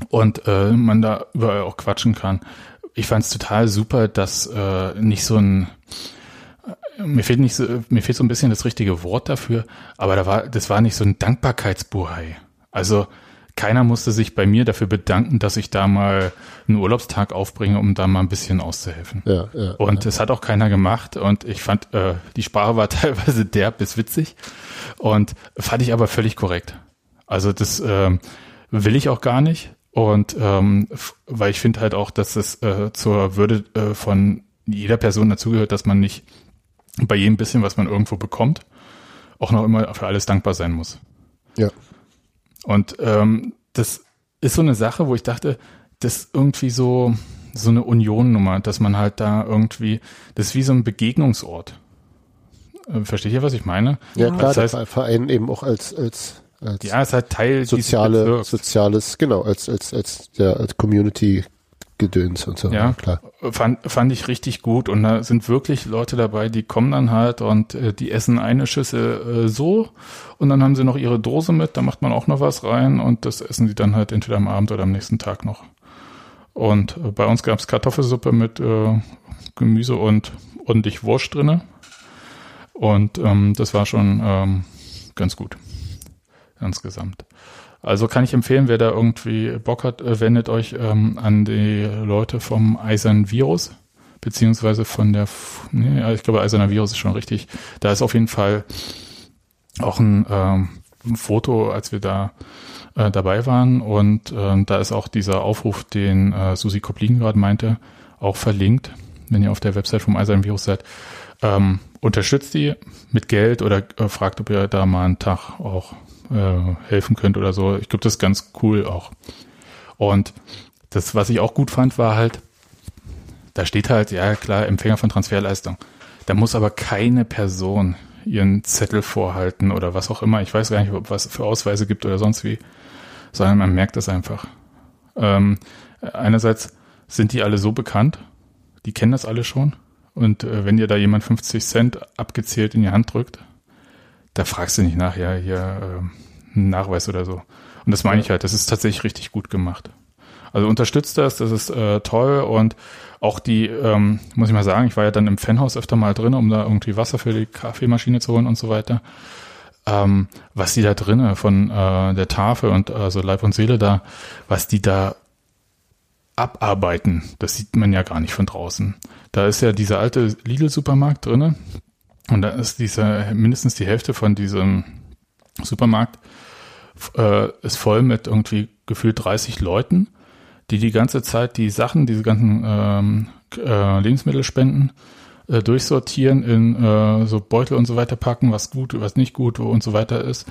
und äh, man da überall auch quatschen kann. Ich fand es total super, dass äh, nicht so ein mir fehlt nicht so, mir fehlt so ein bisschen das richtige Wort dafür, aber da war, das war nicht so ein Dankbarkeitsbuhai. Also keiner musste sich bei mir dafür bedanken, dass ich da mal einen Urlaubstag aufbringe, um da mal ein bisschen auszuhelfen. Ja, ja, und das hat auch keiner gemacht und ich fand, äh, die Sprache war (laughs) teilweise derb bis witzig und fand ich aber völlig korrekt. Also das ähm, will ich auch gar nicht und ähm, weil ich finde halt auch, dass es äh, zur Würde äh, von jeder Person dazugehört, dass man nicht bei jedem bisschen, was man irgendwo bekommt, auch noch immer für alles dankbar sein muss. Ja. Und ähm, das ist so eine Sache, wo ich dachte, das ist irgendwie so so eine Union-Nummer, dass man halt da irgendwie, das ist wie so ein Begegnungsort. Äh, Versteht ihr, was ich meine? Ja, klar, Das heißt- der Verein eben auch als, als, als Ja, es ist halt Teil soziale, soziales, genau, als, als, als, der, als Community Gedöns und so. Ja, klar. Fand, fand ich richtig gut und da sind wirklich Leute dabei, die kommen dann halt und äh, die essen eine Schüssel äh, so und dann haben sie noch ihre Dose mit, da macht man auch noch was rein und das essen sie dann halt entweder am Abend oder am nächsten Tag noch. Und äh, bei uns gab's Kartoffelsuppe mit äh, Gemüse und ordentlich Wurst drinne und ähm, das war schon ähm, ganz gut insgesamt. Also kann ich empfehlen, wer da irgendwie Bock hat, äh, wendet euch ähm, an die Leute vom Eisern Virus, beziehungsweise von der, nee, ich glaube Eiserner Virus ist schon richtig. Da ist auf jeden Fall auch ein, ähm, ein Foto, als wir da äh, dabei waren und ähm, da ist auch dieser Aufruf, den äh, Susi Koplin gerade meinte, auch verlinkt, wenn ihr auf der Website vom Eisern Virus seid. Ähm, unterstützt die mit Geld oder äh, fragt, ob ihr da mal einen Tag auch äh, helfen könnt oder so. Ich glaube, das ist ganz cool auch. Und das, was ich auch gut fand, war halt, da steht halt, ja klar, Empfänger von Transferleistung. Da muss aber keine Person ihren Zettel vorhalten oder was auch immer. Ich weiß gar nicht, ob was für Ausweise gibt oder sonst wie, sondern man merkt das einfach. Ähm, einerseits sind die alle so bekannt, die kennen das alle schon. Und äh, wenn dir da jemand 50 Cent abgezählt in die Hand drückt, da fragst du nicht nach, ja, hier einen Nachweis oder so. Und das meine ich halt, das ist tatsächlich richtig gut gemacht. Also unterstützt das, das ist äh, toll und auch die, ähm, muss ich mal sagen, ich war ja dann im Fanhaus öfter mal drin, um da irgendwie Wasser für die Kaffeemaschine zu holen und so weiter. Ähm, was die da drinnen von äh, der Tafel und also Leib und Seele da, was die da abarbeiten, das sieht man ja gar nicht von draußen. Da ist ja dieser alte Lidl-Supermarkt drinne und da ist diese mindestens die Hälfte von diesem Supermarkt äh, ist voll mit irgendwie gefühlt 30 Leuten, die die ganze Zeit die Sachen, diese ganzen ähm, äh, Lebensmittelspenden äh, durchsortieren, in äh, so Beutel und so weiter packen, was gut, was nicht gut und so weiter ist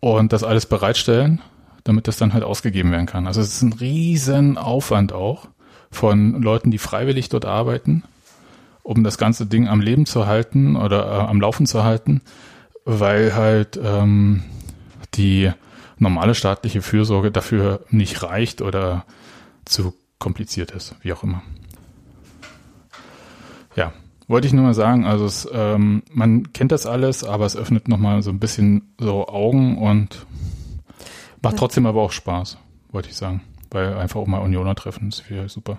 und das alles bereitstellen, damit das dann halt ausgegeben werden kann. Also es ist ein riesen Aufwand auch von Leuten, die freiwillig dort arbeiten, um das ganze Ding am Leben zu halten oder äh, am Laufen zu halten, weil halt ähm, die normale staatliche Fürsorge dafür nicht reicht oder zu kompliziert ist, wie auch immer. Ja, wollte ich nur mal sagen, also es, ähm, man kennt das alles, aber es öffnet nochmal so ein bisschen so Augen und macht trotzdem aber auch Spaß, wollte ich sagen. Weil einfach auch mal Unioner treffen ist viel super.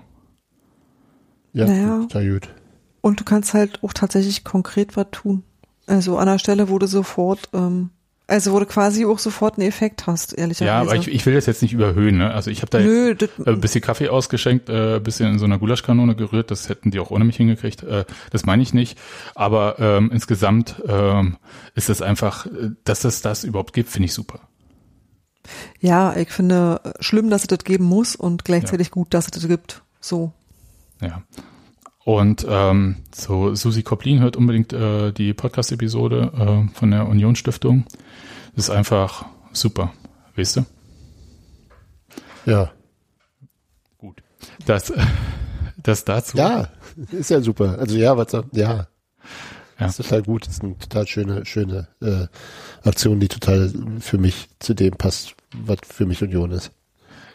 Ja, Naja. sehr gut. Und du kannst halt auch tatsächlich konkret was tun. Also an der Stelle, du sofort, ähm, also du quasi auch sofort einen Effekt hast, ehrlicherweise. Ja, aber ich, ich will das jetzt nicht überhöhen. Ne? Also ich habe da jetzt Nö, das, äh, ein bisschen Kaffee ausgeschenkt, äh, ein bisschen in so einer Gulaschkanone gerührt. Das hätten die auch ohne mich hingekriegt. Äh, das meine ich nicht. Aber ähm, insgesamt ähm, ist es einfach, äh, dass es das überhaupt gibt, finde ich super. ja, ich finde äh, schlimm, dass es das geben muss und gleichzeitig gut, dass es das gibt. So. Ja. Und ähm, so Susi Koplin hört unbedingt äh, die Podcast-Episode äh, von der Union Stiftung. Das ist einfach super, weißt du? Ja. Gut. Das, (laughs) das dazu. Ja, ist ja super. Also ja, was ja. Ja. Das ist total gut. Das ist eine total schöne, schöne äh, Aktion, die total für mich zu dem passt, was für mich Union ist.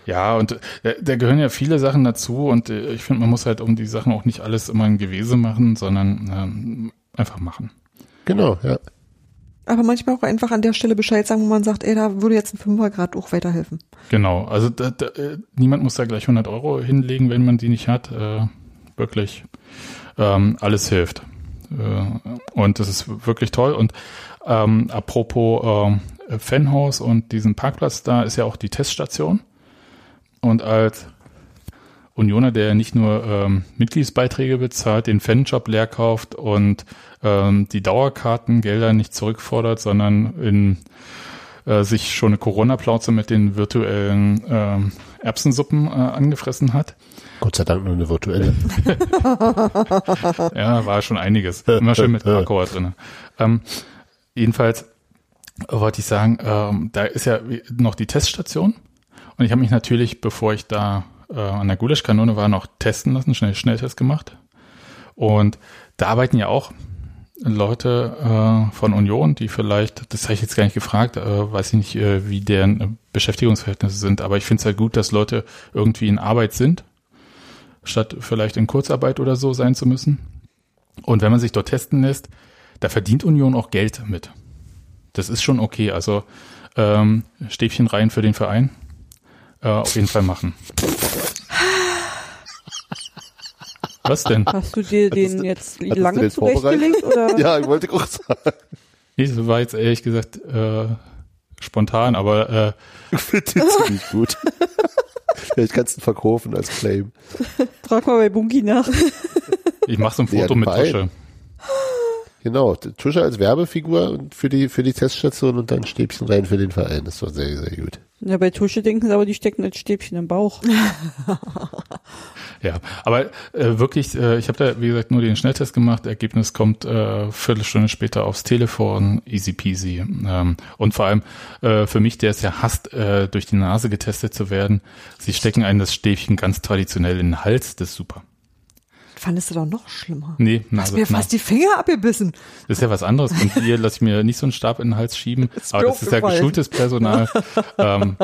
Ja, und äh, da gehören ja viele Sachen dazu und äh, ich finde, man muss halt um die Sachen auch nicht alles immer in Gewese machen, sondern ähm, einfach machen. Genau, ja. Aber manchmal auch einfach an der Stelle Bescheid sagen, wo man sagt, ey, da würde jetzt ein Fünfer Grad auch weiterhelfen. Genau, also da, da, äh, niemand muss da gleich 100 Euro hinlegen, wenn man die nicht hat. Äh, wirklich, ähm, alles hilft. Äh, und das ist wirklich toll. Und ähm, apropos ähm, Fanhaus und diesen Parkplatz, da ist ja auch die Teststation. Und als Unioner, der nicht nur ähm, Mitgliedsbeiträge bezahlt, den Fanjob leer kauft und ähm, die Dauerkartengelder nicht zurückfordert, sondern in äh, sich schon eine Corona-Plauze mit den virtuellen ähm, Erbsensuppen äh, angefressen hat. Gott sei Dank nur eine virtuelle. (laughs) Ja, war schon einiges. Immer schön mit Krakauer drin. Ähm, jedenfalls wollte ich sagen, ähm, da ist ja noch die Teststation. Und ich habe mich natürlich, bevor ich da äh, an der Gulaschkanone war, noch testen lassen, schnell Schnelltest gemacht. Und da arbeiten ja auch Leute äh, von Union, die vielleicht, das habe ich jetzt gar nicht gefragt, äh, weiß ich nicht, äh, wie deren Beschäftigungsverhältnisse sind, aber ich finde es halt gut, dass Leute irgendwie in Arbeit sind, statt vielleicht in Kurzarbeit oder so sein zu müssen. Und wenn man sich dort testen lässt, da verdient Union auch Geld mit. Das ist schon okay. Also ähm, Stäbchen rein für den Verein. Äh, auf jeden Fall machen. Was denn? Hast du dir den jetzt du lange zurechtgelegt oder? (laughs) Ja, ich wollte auch sagen. Nee, das war jetzt ehrlich gesagt äh, spontan, aber äh, Ich finde den ziemlich gut. Vielleicht kannst du ihn verkaufen als Claim. Frag mal bei Bunky nach. ich mache so ein Ja, Foto mit. Tusche. Genau, Tusche als Werbefigur für die, für die Teststation und dann Stäbchen rein für den Verein. Das ist doch sehr, sehr gut. Ja, bei Tusche denken sie aber, die stecken als Stäbchen im Bauch. (laughs) Ja, aber äh, wirklich, äh, ich habe da, wie gesagt, nur den Schnelltest gemacht. Ergebnis kommt äh, Viertelstunde später aufs Telefon, easy peasy. Ähm, und vor allem äh, für mich, der es ja hasst, äh, durch die Nase getestet zu werden, sie stecken einem das Stäbchen ganz traditionell in den Hals, das ist super. Fandest du doch noch schlimmer. Nee, Hast Nase, mir fast die Finger abgebissen. Das ist ja was anderes. Und hier lasse ich mir nicht so einen Stab in den Hals schieben. (laughs) Ist aber das ist ja geschultes Personal. (laughs) ähm,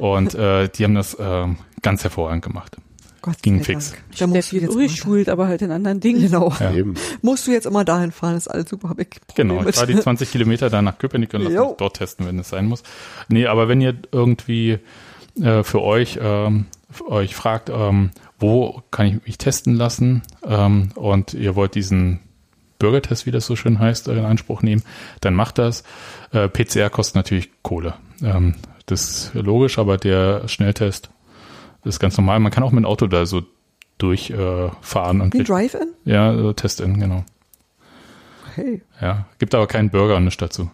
und äh, die haben das ähm, ganz hervorragend gemacht. Gott Ging sei fix. Dank. Da musst du Steffi jetzt Ulrich schult, aber halt in anderen Dingen. Genau. Ja. Eben. Musst du jetzt immer dahin fahren, ist alles super. Ich Genau, ich fahre die (laughs) 20 Kilometer da nach Köpenick und lasse Jo. mich dort testen, wenn es sein muss. Nee, aber wenn ihr irgendwie äh, für euch ähm, euch fragt, ähm, wo kann ich mich testen lassen ähm, und ihr wollt diesen Bürgertest, wie das so schön heißt, in Anspruch nehmen, dann macht das. Äh, PCR kostet natürlich Kohle. Ähm, das ist logisch, aber der Schnelltest ist ganz normal. Man kann auch mit dem Auto da so durchfahren äh, und Wie ein Drive-In? ja, so Test-in, genau. Hey. Ja, gibt aber keinen Burger und nichts dazu.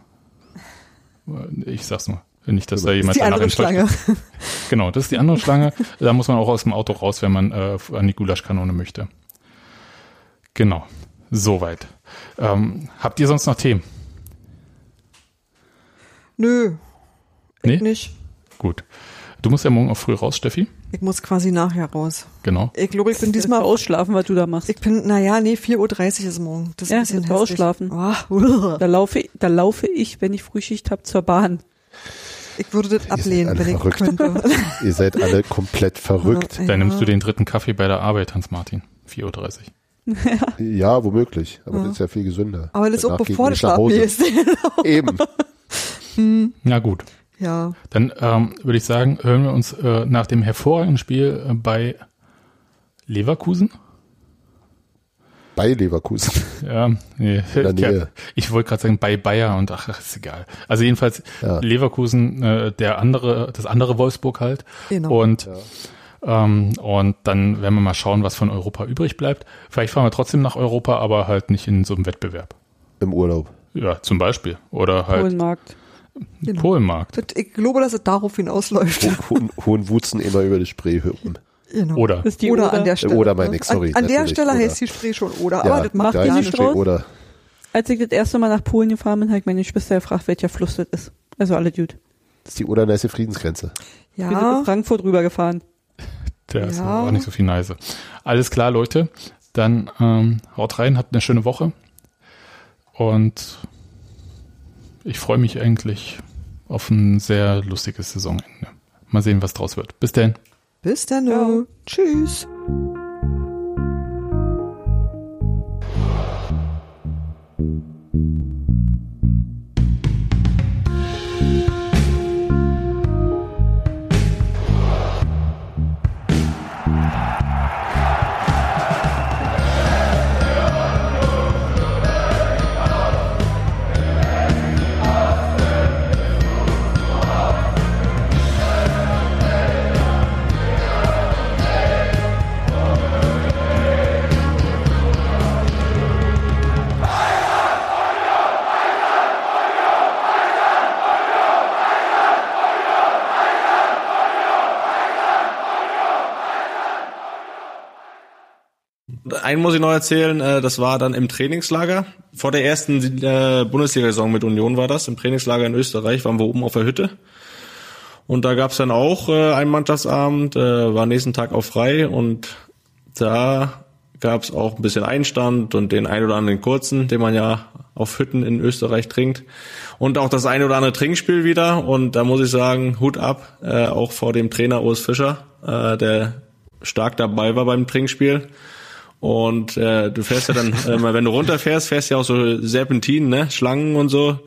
Ich sag's nur. Nicht, dass da Das jemand ist die danach andere Schlange. (laughs) Genau, das ist die andere Schlange. Da muss man auch aus dem Auto raus, wenn man äh, an die Gulaschkanone möchte. Genau, soweit. Ähm, habt ihr sonst noch Themen? Nö. Nee? Ich nicht. Gut. Du musst ja morgen auch früh raus, Steffi. Ich muss quasi nachher raus. Genau. Ich glaube, ich bin Diesmal ausschlafen, was du da machst. Ich bin, naja, nee, 4.30 Uhr ist morgen. Das ist Ja, ein bisschen das hässlich. Ausschlafen. Oh, (laughs) Da laufe, da laufe ich, wenn ich Frühschicht habe, zur Bahn. Ich würde das ablehnen, wenn ich verrückt. könnte. Ihr seid alle komplett verrückt. Dann nimmst du den dritten Kaffee bei der Arbeit, Hans-Martin. 4.30 Uhr. (laughs) Ja, womöglich. Aber das ist ja viel gesünder. Aber das ist auch Danach bevor du schlafen gehst. (laughs) Eben. Na gut. ja. Dann ähm, würde ich sagen, hören wir uns äh, nach dem hervorragenden Spiel äh, bei Leverkusen. Bei Leverkusen. Ja, nee. In der Nähe. Ja, ich wollte gerade sagen bei Bayer und ach, ist egal. Also jedenfalls Ja. Leverkusen, äh, der andere, das andere Wolfsburg halt. Genau. Und ähm, und dann werden wir mal schauen, was von Europa übrig bleibt. Vielleicht fahren wir trotzdem nach Europa, aber halt nicht in so einem Wettbewerb. Im Urlaub. Ja, zum Beispiel. Oder halt Polenmarkt. Genau. Polenmarkt. Ich glaube, dass es darauf hinausläuft. Hohen, hohen, hohen Wutzen immer über die Spree hüpfen. Genau. Oder Das ist die oder Oder. an der Stelle. Oder meine ne? ich, sorry, An, an der Stelle oder. heißt die Spree schon oder. Ja, aber das macht ja ist die nichts. Spree, oder? Als ich das erste Mal nach Polen gefahren bin, hat meine Schwester gefragt, welcher Fluss das ist. Also alle gut. Das ist die Oder-Neiße Friedensgrenze. Wir sind Ja, in Frankfurt rübergefahren. der ist Ja. aber auch nicht so viel nice. Alles klar, Leute. Dann ähm, haut rein, habt eine schöne Woche. Und ich freue mich eigentlich auf ein sehr lustiges Saisonende. Mal sehen, was draus wird. Bis denn. Bis dann. Ja. Tschüss. Einen muss ich noch erzählen, äh, das war dann im Trainingslager. Vor der ersten äh, Bundesliga-Saison mit Union war das. Im Trainingslager in Österreich waren wir oben auf der Hütte. Und da gab's dann auch äh, einen Mannschaftsabend, äh, war nächsten Tag auch frei und da gab's auch ein bisschen Einstand und den ein oder anderen kurzen, den man ja auf Hütten in Österreich trinkt. Und auch das ein oder andere Trinkspiel wieder. Und da muss ich sagen, Hut ab, äh, auch vor dem Trainer Urs Fischer, äh, der stark dabei war beim Trinkspiel. Und äh, du fährst ja dann, (laughs) äh, wenn du runterfährst, fährst ja auch so Serpentinen, ne, Schlangen und so.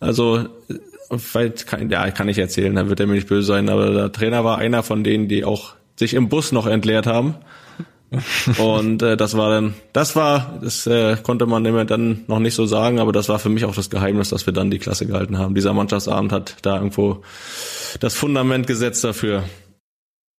Also äh, vielleicht kann, ja, kann ich erzählen, dann wird er mir nicht böse sein, aber der Trainer war einer von denen, die auch sich im Bus noch entleert haben. Und äh, das war dann, das war, das äh, konnte man immer dann noch nicht so sagen, aber das war für mich auch das Geheimnis, dass wir dann die Klasse gehalten haben. Dieser Mannschaftsabend hat da irgendwo das Fundament gesetzt dafür.